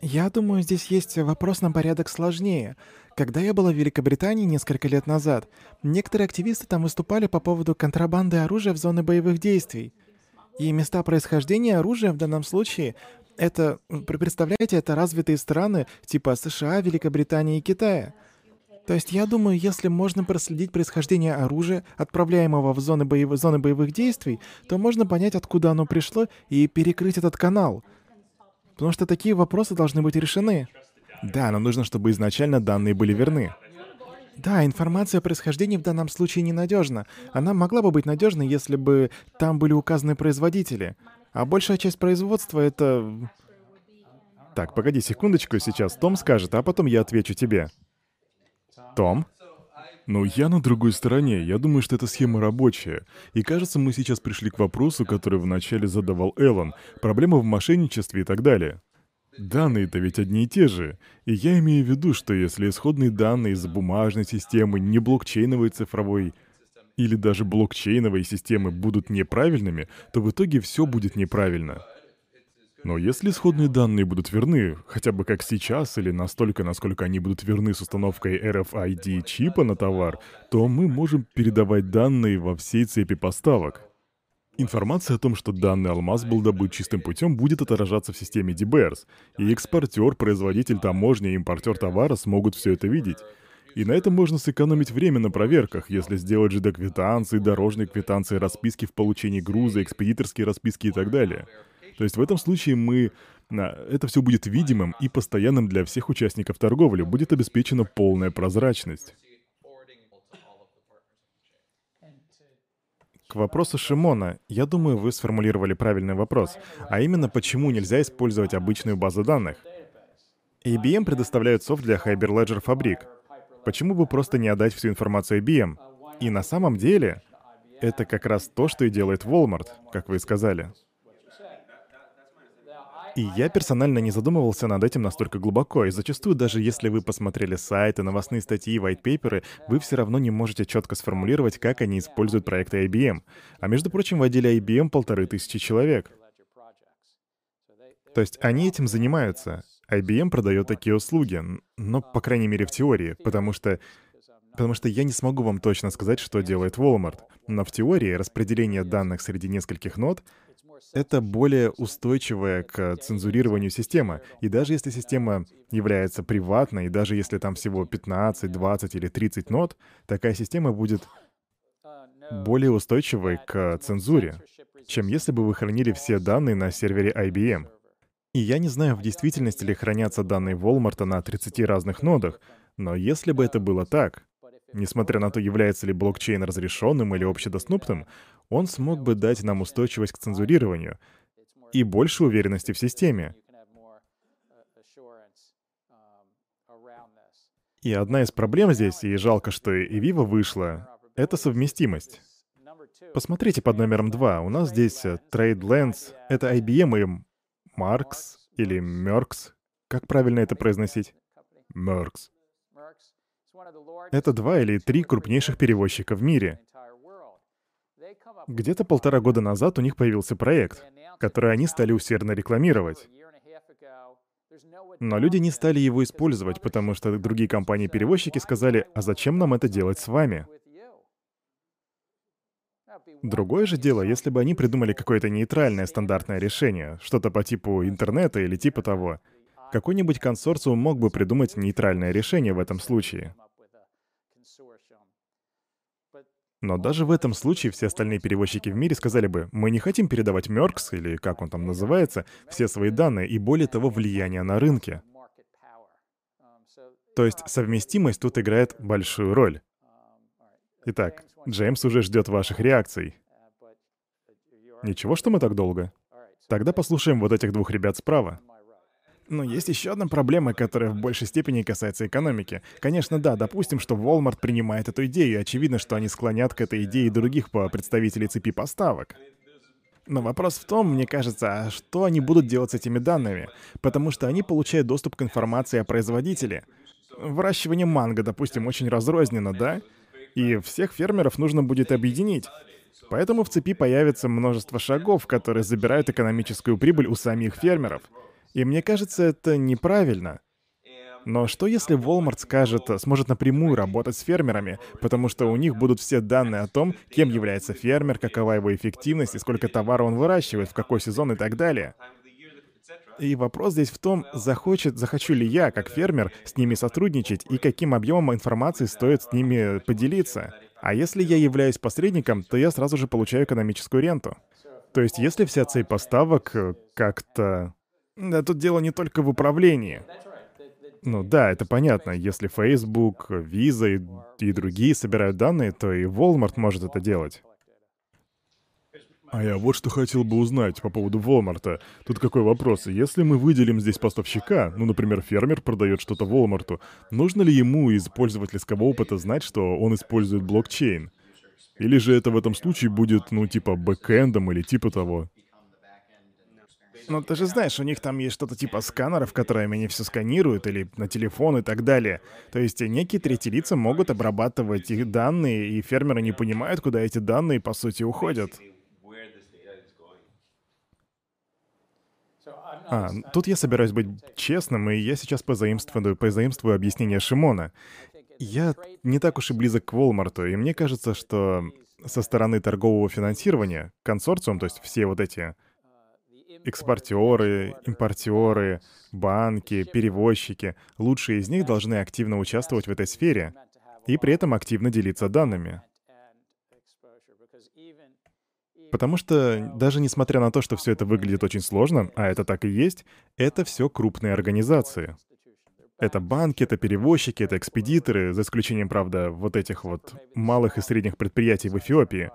Я думаю, здесь есть вопрос на порядок сложнее. Когда я была в Великобритании несколько лет назад, некоторые активисты там выступали по поводу контрабанды оружия в зоны боевых действий. И места происхождения оружия в данном случае это, представляете, это развитые страны типа США, Великобритании и Китая. То есть я думаю, если можно проследить происхождение оружия, отправляемого в зоны, боев... зоны боевых действий, то можно понять, откуда оно пришло, и перекрыть этот канал. Потому что такие вопросы должны быть решены. Да, но нужно, чтобы изначально данные были верны. Да, информация о происхождении в данном случае ненадежна. Она могла бы быть надежной, если бы там были указаны производители. А большая часть производства — это... Так, погоди секундочку, сейчас Том скажет, а потом я отвечу тебе. Том? Ну, я на другой стороне. Я думаю, что эта схема рабочая. И кажется, мы сейчас пришли к вопросу, который вначале задавал Эллен. Проблема в мошенничестве и так далее. Данные-то ведь одни и те же. И я имею в виду, что если исходные данные из бумажной системы, не блокчейновой цифровой, или даже блокчейновой системы будут неправильными, то в итоге все будет неправильно. Но если исходные данные будут верны, хотя бы как сейчас, или настолько, насколько они будут верны с установкой RFID чипа на товар, то мы можем передавать данные во всей цепи поставок. Информация о том, что данный алмаз был добыт чистым путем, будет отражаться в системе DBERS, и экспортер, производитель таможни и импортер товара смогут все это видеть. И на этом можно сэкономить время на проверках, если сделать ЖД-квитанции, дорожные квитанции, расписки в получении груза, экспедиторские расписки и так далее. То есть в этом случае мы Это все будет видимым и постоянным для всех участников торговли, будет обеспечена полная прозрачность. К вопросу Шимона, я думаю, вы сформулировали правильный вопрос, а именно, почему нельзя использовать обычную базу данных. IBM предоставляет софт для Hyperledger фабрик. Почему бы просто не отдать всю информацию IBM? И на самом деле, это как раз то, что и делает Walmart, как вы сказали. И я персонально не задумывался над этим настолько глубоко, и зачастую даже если вы посмотрели сайты, новостные статьи, white вы все равно не можете четко сформулировать, как они используют проекты IBM. А между прочим, в отделе IBM полторы тысячи человек. То есть они этим занимаются. IBM продает такие услуги, но, по крайней мере, в теории, потому что потому что я не смогу вам точно сказать, что делает Walmart. Но в теории распределение данных среди нескольких нод это более устойчивая к цензурированию система. И даже если система является приватной, и даже если там всего 15, 20 или 30 нод, такая система будет более устойчивой к цензуре, чем если бы вы хранили все данные на сервере IBM. И я не знаю, в действительности ли хранятся данные Walmart на 30 разных нодах, но если бы это было так, несмотря на то, является ли блокчейн разрешенным или общедоступным, он смог бы дать нам устойчивость к цензурированию и больше уверенности в системе. И одна из проблем здесь, и жалко, что и Viva вышла, это совместимость. Посмотрите под номером 2. У нас здесь э, TradeLens. Это IBM и Marx или Merx. Как правильно это произносить? Merx. Это два или три крупнейших перевозчика в мире. Где-то полтора года назад у них появился проект, который они стали усердно рекламировать. Но люди не стали его использовать, потому что другие компании-перевозчики сказали, а зачем нам это делать с вами? Другое же дело, если бы они придумали какое-то нейтральное стандартное решение, что-то по типу интернета или типа того. Какой-нибудь консорциум мог бы придумать нейтральное решение в этом случае. Но даже в этом случае все остальные перевозчики в мире сказали бы, мы не хотим передавать Меркс, или как он там называется, все свои данные и более того влияние на рынке. То есть совместимость тут играет большую роль. Итак, Джеймс уже ждет ваших реакций. Ничего, что мы так долго? Тогда послушаем вот этих двух ребят справа. Но есть еще одна проблема, которая в большей степени касается экономики. Конечно, да, допустим, что Walmart принимает эту идею, и очевидно, что они склонят к этой идее других по представителей цепи поставок. Но вопрос в том, мне кажется, а что они будут делать с этими данными? Потому что они получают доступ к информации о производителе. Выращивание манго, допустим, очень разрознено, да? И всех фермеров нужно будет объединить. Поэтому в цепи появится множество шагов, которые забирают экономическую прибыль у самих фермеров — и мне кажется, это неправильно. Но что если Walmart скажет, сможет напрямую работать с фермерами, потому что у них будут все данные о том, кем является фермер, какова его эффективность и сколько товара он выращивает, в какой сезон и так далее. И вопрос здесь в том, захочет, захочу ли я, как фермер, с ними сотрудничать и каким объемом информации стоит с ними поделиться. А если я являюсь посредником, то я сразу же получаю экономическую ренту. То есть если вся цепь поставок как-то да тут дело не только в управлении. Ну да, это понятно. Если Facebook, Visa и, и другие собирают данные, то и Walmart может это делать. А я вот что хотел бы узнать по поводу Walmart. Тут какой вопрос. Если мы выделим здесь поставщика, ну, например, фермер продает что-то Walmart, нужно ли ему из пользовательского опыта знать, что он использует блокчейн? Или же это в этом случае будет, ну, типа бэкэндом или типа того? Ну, ты же знаешь, у них там есть что-то типа сканеров, которыми они все сканируют, или на телефон и так далее. То есть некие третьи лица могут обрабатывать их данные, и фермеры не понимают, куда эти данные, по сути, уходят. А, тут я собираюсь быть честным, и я сейчас позаимствую, позаимствую объяснение Шимона. Я не так уж и близок к Walmart, и мне кажется, что со стороны торгового финансирования консорциум, то есть все вот эти экспортеры, импортеры, банки, перевозчики, лучшие из них должны активно участвовать в этой сфере и при этом активно делиться данными. Потому что даже несмотря на то, что все это выглядит очень сложно, а это так и есть, это все крупные организации. Это банки, это перевозчики, это экспедиторы, за исключением, правда, вот этих вот малых и средних предприятий в Эфиопии.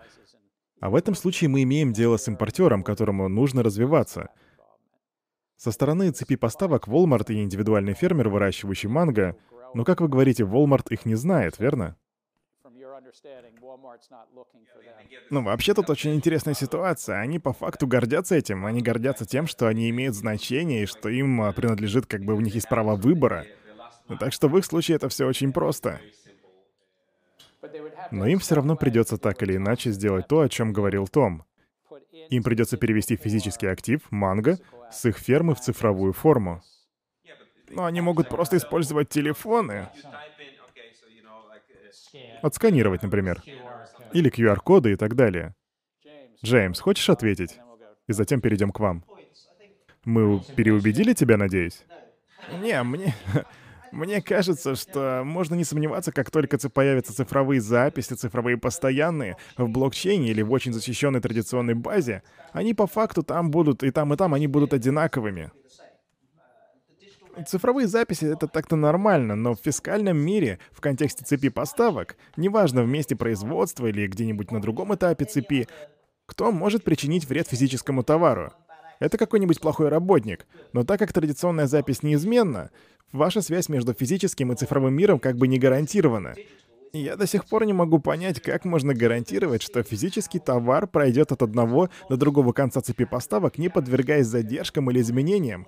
А в этом случае мы имеем дело с импортером, которому нужно развиваться. Со стороны цепи поставок Walmart и индивидуальный фермер, выращивающий манго, но, как вы говорите, Walmart их не знает, верно? Ну, вообще тут очень интересная ситуация. Они по факту гордятся этим. Они гордятся тем, что они имеют значение и что им а, принадлежит, как бы у них есть право выбора. Ну, так что в их случае это все очень просто. Но им все равно придется так или иначе сделать то, о чем говорил Том. Им придется перевести физический актив, манго, с их фермы в цифровую форму. Но они могут просто использовать телефоны. Отсканировать, например. Или QR-коды и так далее. Джеймс, хочешь ответить? И затем перейдем к вам. Мы переубедили тебя, надеюсь? Не, мне... Мне кажется, что можно не сомневаться, как только появятся цифровые записи, цифровые постоянные, в блокчейне или в очень защищенной традиционной базе, они по факту там будут, и там, и там они будут одинаковыми. Цифровые записи — это так-то нормально, но в фискальном мире, в контексте цепи поставок, неважно в месте производства или где-нибудь на другом этапе цепи, кто может причинить вред физическому товару? Это какой-нибудь плохой работник. Но так как традиционная запись неизменна, ваша связь между физическим и цифровым миром как бы не гарантирована. Я до сих пор не могу понять, как можно гарантировать, что физический товар пройдет от одного до другого конца цепи поставок, не подвергаясь задержкам или изменениям.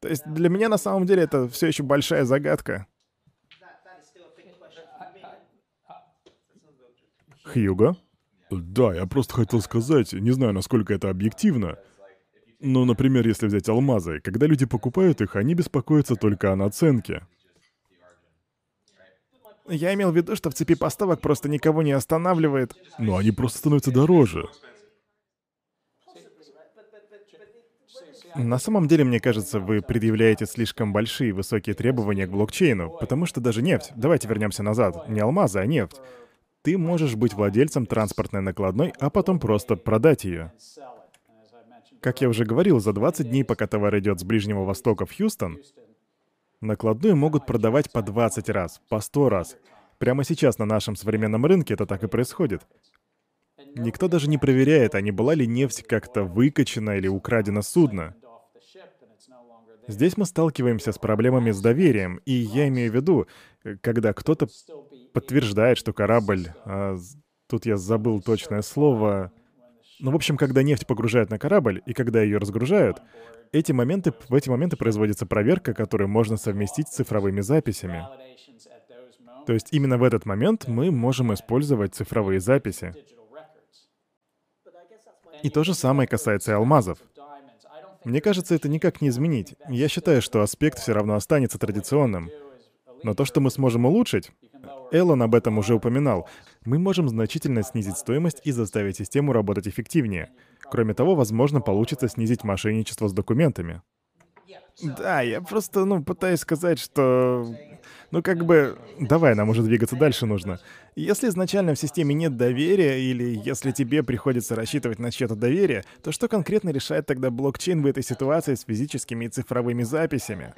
То есть для меня на самом деле это все еще большая загадка. Хьюго? Да, я просто хотел сказать, не знаю, насколько это объективно, но, например, если взять алмазы, когда люди покупают их, они беспокоятся только о наценке. Я имел в виду, что в цепи поставок просто никого не останавливает. Но они просто становятся дороже. На самом деле, мне кажется, вы предъявляете слишком большие высокие требования к блокчейну, потому что даже нефть, давайте вернемся назад, не алмазы, а нефть. Ты можешь быть владельцем транспортной накладной, а потом просто продать ее. Как я уже говорил, за 20 дней, пока товар идет с Ближнего Востока в Хьюстон, накладную могут продавать по 20 раз, по 100 раз. Прямо сейчас на нашем современном рынке это так и происходит. Никто даже не проверяет, а не была ли нефть как-то выкачена или украдена судно. Здесь мы сталкиваемся с проблемами с доверием, и я имею в виду, когда кто-то подтверждает, что корабль... А, тут я забыл точное слово... Ну, в общем, когда нефть погружают на корабль и когда ее разгружают, эти моменты, в эти моменты производится проверка, которую можно совместить с цифровыми записями. То есть именно в этот момент мы можем использовать цифровые записи. И то же самое касается и алмазов. Мне кажется, это никак не изменить. Я считаю, что аспект все равно останется традиционным. Но то, что мы сможем улучшить, Эллен об этом уже упоминал, мы можем значительно снизить стоимость и заставить систему работать эффективнее. Кроме того, возможно, получится снизить мошенничество с документами. Да, я просто, ну, пытаюсь сказать, что... Ну, как бы... Давай, нам уже двигаться дальше нужно. Если изначально в системе нет доверия, или если тебе приходится рассчитывать на чье-то доверие, то что конкретно решает тогда блокчейн в этой ситуации с физическими и цифровыми записями?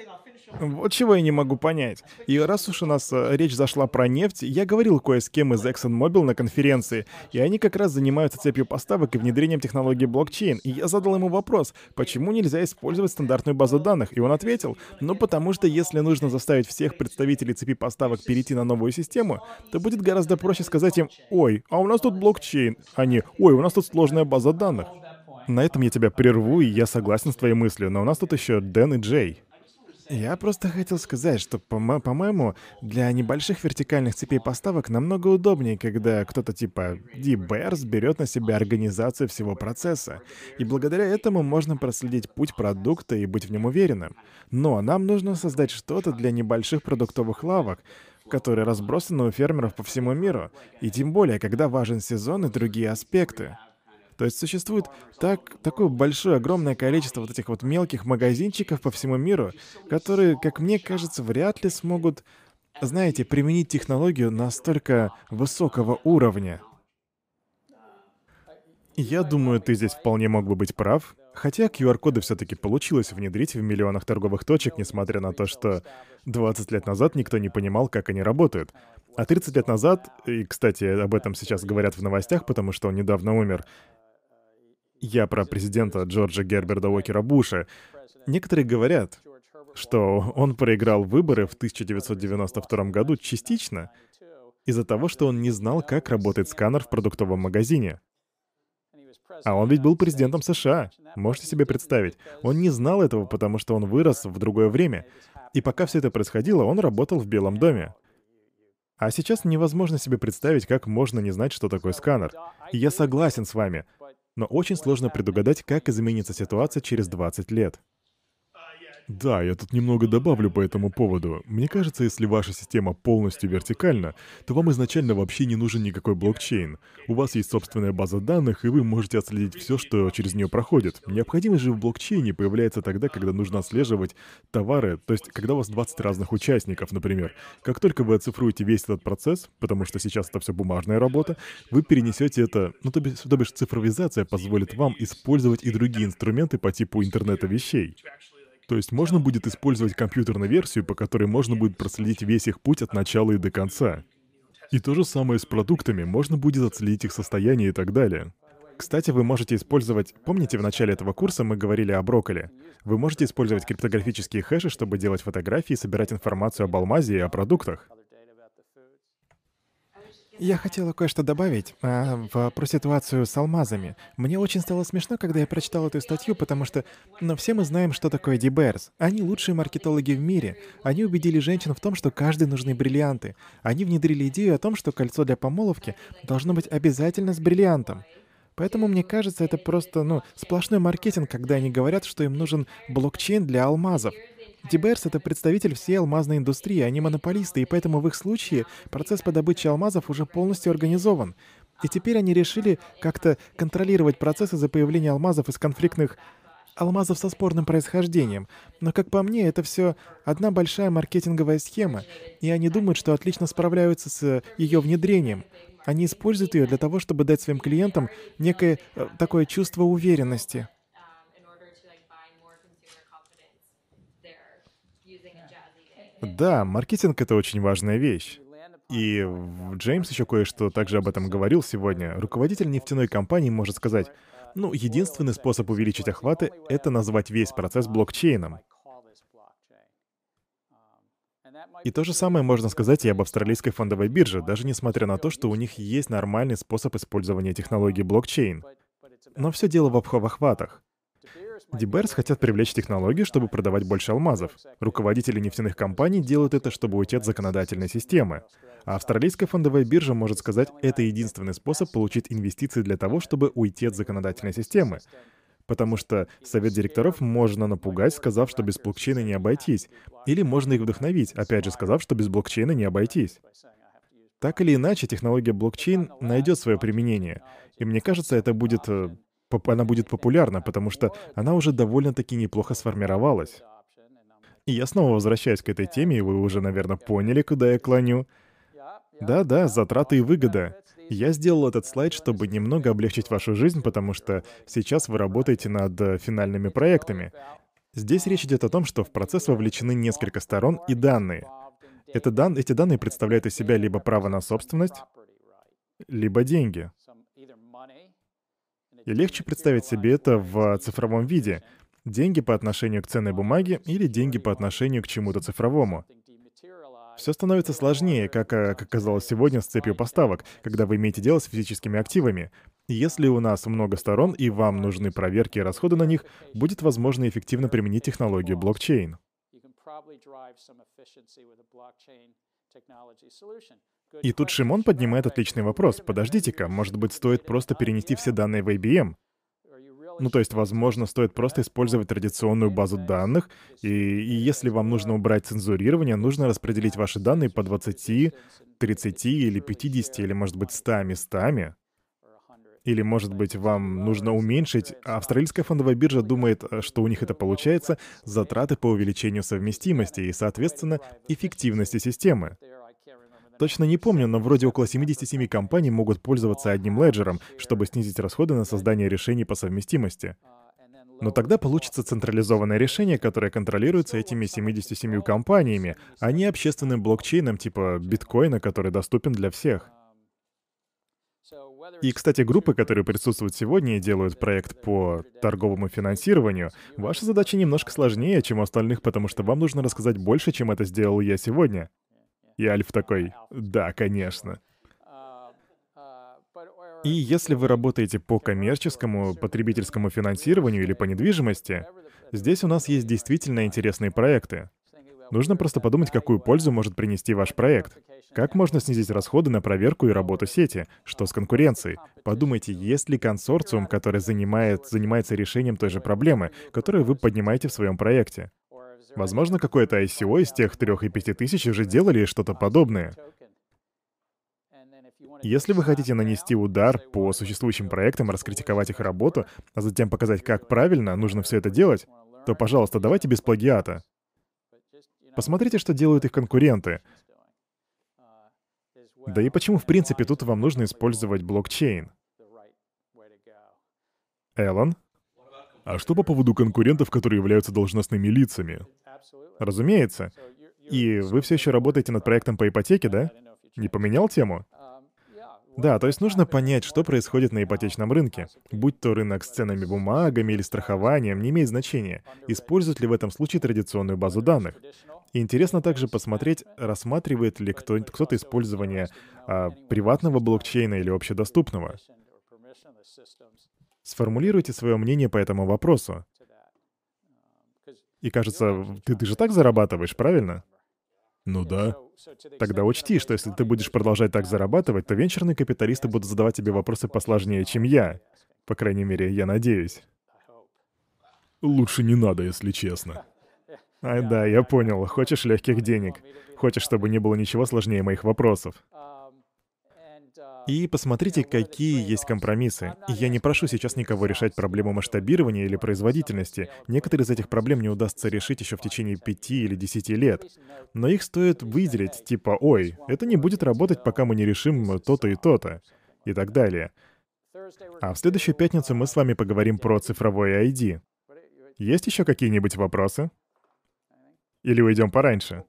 Вот чего я не могу понять. И раз уж у нас э, речь зашла про нефть, я говорил кое с кем из ExxonMobil на конференции, и они как раз занимаются цепью поставок и внедрением технологии блокчейн. И я задал ему вопрос, почему нельзя использовать стандартную базу данных? И он ответил, ну потому что если нужно заставить всех представителей цепи поставок перейти на новую систему, то будет гораздо проще сказать им, ой, а у нас тут блокчейн, а не, ой, у нас тут сложная база данных. На этом я тебя прерву, и я согласен с твоей мыслью, но у нас тут еще Дэн и Джей. Я просто хотел сказать, что, по-моему, для небольших вертикальных цепей поставок намного удобнее, когда кто-то типа D-Bears берет на себя организацию всего процесса. И благодаря этому можно проследить путь продукта и быть в нем уверенным. Но нам нужно создать что-то для небольших продуктовых лавок, которые разбросаны у фермеров по всему миру. И тем более, когда важен сезон и другие аспекты. То есть существует так, такое большое, огромное количество вот этих вот мелких магазинчиков по всему миру, которые, как мне кажется, вряд ли смогут, знаете, применить технологию настолько высокого уровня. Я думаю, ты здесь вполне мог бы быть прав. Хотя QR-коды все-таки получилось внедрить в миллионах торговых точек, несмотря на то, что 20 лет назад никто не понимал, как они работают. А 30 лет назад, и, кстати, об этом сейчас говорят в новостях, потому что он недавно умер, я про президента Джорджа Герберда Уокера Буша. Некоторые говорят, что он проиграл выборы в 1992 году частично из-за того, что он не знал, как работает сканер в продуктовом магазине. А он ведь был президентом США. Можете себе представить? Он не знал этого, потому что он вырос в другое время. И пока все это происходило, он работал в Белом доме. А сейчас невозможно себе представить, как можно не знать, что такое сканер. И я согласен с вами. Но очень сложно предугадать, как изменится ситуация через 20 лет. Да, я тут немного добавлю по этому поводу. Мне кажется, если ваша система полностью вертикальна, то вам изначально вообще не нужен никакой блокчейн. У вас есть собственная база данных, и вы можете отследить все, что через нее проходит. Необходимость же в блокчейне появляется тогда, когда нужно отслеживать товары, то есть когда у вас 20 разных участников, например. Как только вы оцифруете весь этот процесс, потому что сейчас это все бумажная работа, вы перенесете это, ну то бишь, то бишь цифровизация позволит вам использовать и другие инструменты по типу интернета вещей. То есть можно будет использовать компьютерную версию, по которой можно будет проследить весь их путь от начала и до конца. И то же самое с продуктами, можно будет отследить их состояние и так далее. Кстати, вы можете использовать... Помните, в начале этого курса мы говорили о брокколи? Вы можете использовать криптографические хэши, чтобы делать фотографии и собирать информацию об алмазе и о продуктах. Я хотела кое-что добавить а, в, про ситуацию с алмазами. Мне очень стало смешно, когда я прочитал эту статью, потому что, ну, все мы знаем, что такое De Beers. Они лучшие маркетологи в мире. Они убедили женщин в том, что каждый нужны бриллианты. Они внедрили идею о том, что кольцо для помолвки должно быть обязательно с бриллиантом. Поэтому мне кажется, это просто, ну, сплошной маркетинг, когда они говорят, что им нужен блокчейн для алмазов. De Beers — это представитель всей алмазной индустрии, они монополисты, и поэтому в их случае процесс по добыче алмазов уже полностью организован. И теперь они решили как-то контролировать процессы за появление алмазов из конфликтных алмазов со спорным происхождением. Но, как по мне, это все одна большая маркетинговая схема, и они думают, что отлично справляются с ее внедрением. Они используют ее для того, чтобы дать своим клиентам некое э, такое чувство уверенности. Да, маркетинг — это очень важная вещь. И Джеймс еще кое-что также об этом говорил сегодня. Руководитель нефтяной компании может сказать, ну, единственный способ увеличить охваты — это назвать весь процесс блокчейном. И то же самое можно сказать и об австралийской фондовой бирже, даже несмотря на то, что у них есть нормальный способ использования технологии блокчейн. Но все дело в охватах. De Beers хотят привлечь технологии, чтобы продавать больше алмазов. Руководители нефтяных компаний делают это, чтобы уйти от законодательной системы. А австралийская фондовая биржа может сказать, это единственный способ получить инвестиции для того, чтобы уйти от законодательной системы. Потому что совет директоров можно напугать, сказав, что без блокчейна не обойтись. Или можно их вдохновить, опять же сказав, что без блокчейна не обойтись. Так или иначе, технология блокчейн найдет свое применение. И мне кажется, это будет э, она будет популярна, потому что она уже довольно-таки неплохо сформировалась. И я снова возвращаюсь к этой теме, и вы уже, наверное, поняли, куда я клоню. Да-да, затраты и выгода. Я сделал этот слайд, чтобы немного облегчить вашу жизнь, потому что сейчас вы работаете над э, финальными проектами. Здесь речь идет о том, что в процесс вовлечены несколько сторон и данные. Это дан... Эти данные представляют из себя либо право на собственность, либо деньги. И легче представить себе это в цифровом виде. Деньги по отношению к ценной бумаге или деньги по отношению к чему-то цифровому. Все становится сложнее, как, э, как оказалось сегодня с цепью поставок, когда вы имеете дело с физическими активами. Если у нас много сторон и вам нужны проверки и расходы на них, будет возможно эффективно применить технологию блокчейн. И тут Шимон поднимает отличный вопрос. Подождите-ка, может быть, стоит просто перенести все данные в IBM? Ну, то есть, возможно, стоит просто использовать традиционную базу данных, и, и если вам нужно убрать цензурирование, нужно распределить ваши данные по 20, 30 или 50, или, может быть, 100 местами. Или, может быть, вам нужно уменьшить... Австралийская фондовая биржа думает, что у них это получается, затраты по увеличению совместимости и, соответственно, эффективности системы. Точно не помню, но вроде около 77 компаний могут пользоваться одним леджером, чтобы снизить расходы на создание решений по совместимости. Но тогда получится централизованное решение, которое контролируется этими 77 компаниями, а не общественным блокчейном типа биткоина, который доступен для всех. И, кстати, группы, которые присутствуют сегодня и делают проект по торговому финансированию, ваша задача немножко сложнее, чем у остальных, потому что вам нужно рассказать больше, чем это сделал я сегодня. И Альф такой, да, конечно. И если вы работаете по коммерческому, потребительскому финансированию или по недвижимости, здесь у нас есть действительно интересные проекты. Нужно просто подумать, какую пользу может принести ваш проект. Как можно снизить расходы на проверку и работу сети? Что с конкуренцией? Подумайте, есть ли консорциум, который занимает, занимается решением той же проблемы, которую вы поднимаете в своем проекте? Возможно, какое-то ICO из тех трех и пяти тысяч уже делали что-то подобное. Если вы хотите нанести удар по существующим проектам, раскритиковать их работу, а затем показать, как правильно нужно все это делать, то, пожалуйста, давайте без плагиата. Посмотрите, что делают их конкуренты. Да и почему, в принципе, тут вам нужно использовать блокчейн? Эллен? А что по поводу конкурентов, которые являются должностными лицами? Разумеется. И вы все еще работаете над проектом по ипотеке, да? Не поменял тему? Да, то есть нужно понять, что происходит на ипотечном рынке. Будь то рынок с ценными бумагами или страхованием, не имеет значения. Используют ли в этом случае традиционную базу данных? И интересно также посмотреть, рассматривает ли кто- кто-то использование а, приватного блокчейна или общедоступного. Сформулируйте свое мнение по этому вопросу. И кажется, ты, ты же так зарабатываешь, правильно? Ну да. Тогда учти, что если ты будешь продолжать так зарабатывать, то венчурные капиталисты будут задавать тебе вопросы посложнее, чем я. По крайней мере, я надеюсь. Лучше не надо, если честно. Ай да, я понял. Хочешь легких денег. Хочешь, чтобы не было ничего сложнее моих вопросов. И посмотрите, какие есть компромиссы. И я не прошу сейчас никого решать проблему масштабирования или производительности. Некоторые из этих проблем не удастся решить еще в течение пяти или десяти лет. Но их стоит выделить, типа, ой, это не будет работать, пока мы не решим то-то и то-то. И так далее. А в следующую пятницу мы с вами поговорим про цифровое ID. Есть еще какие-нибудь вопросы? Или уйдем пораньше?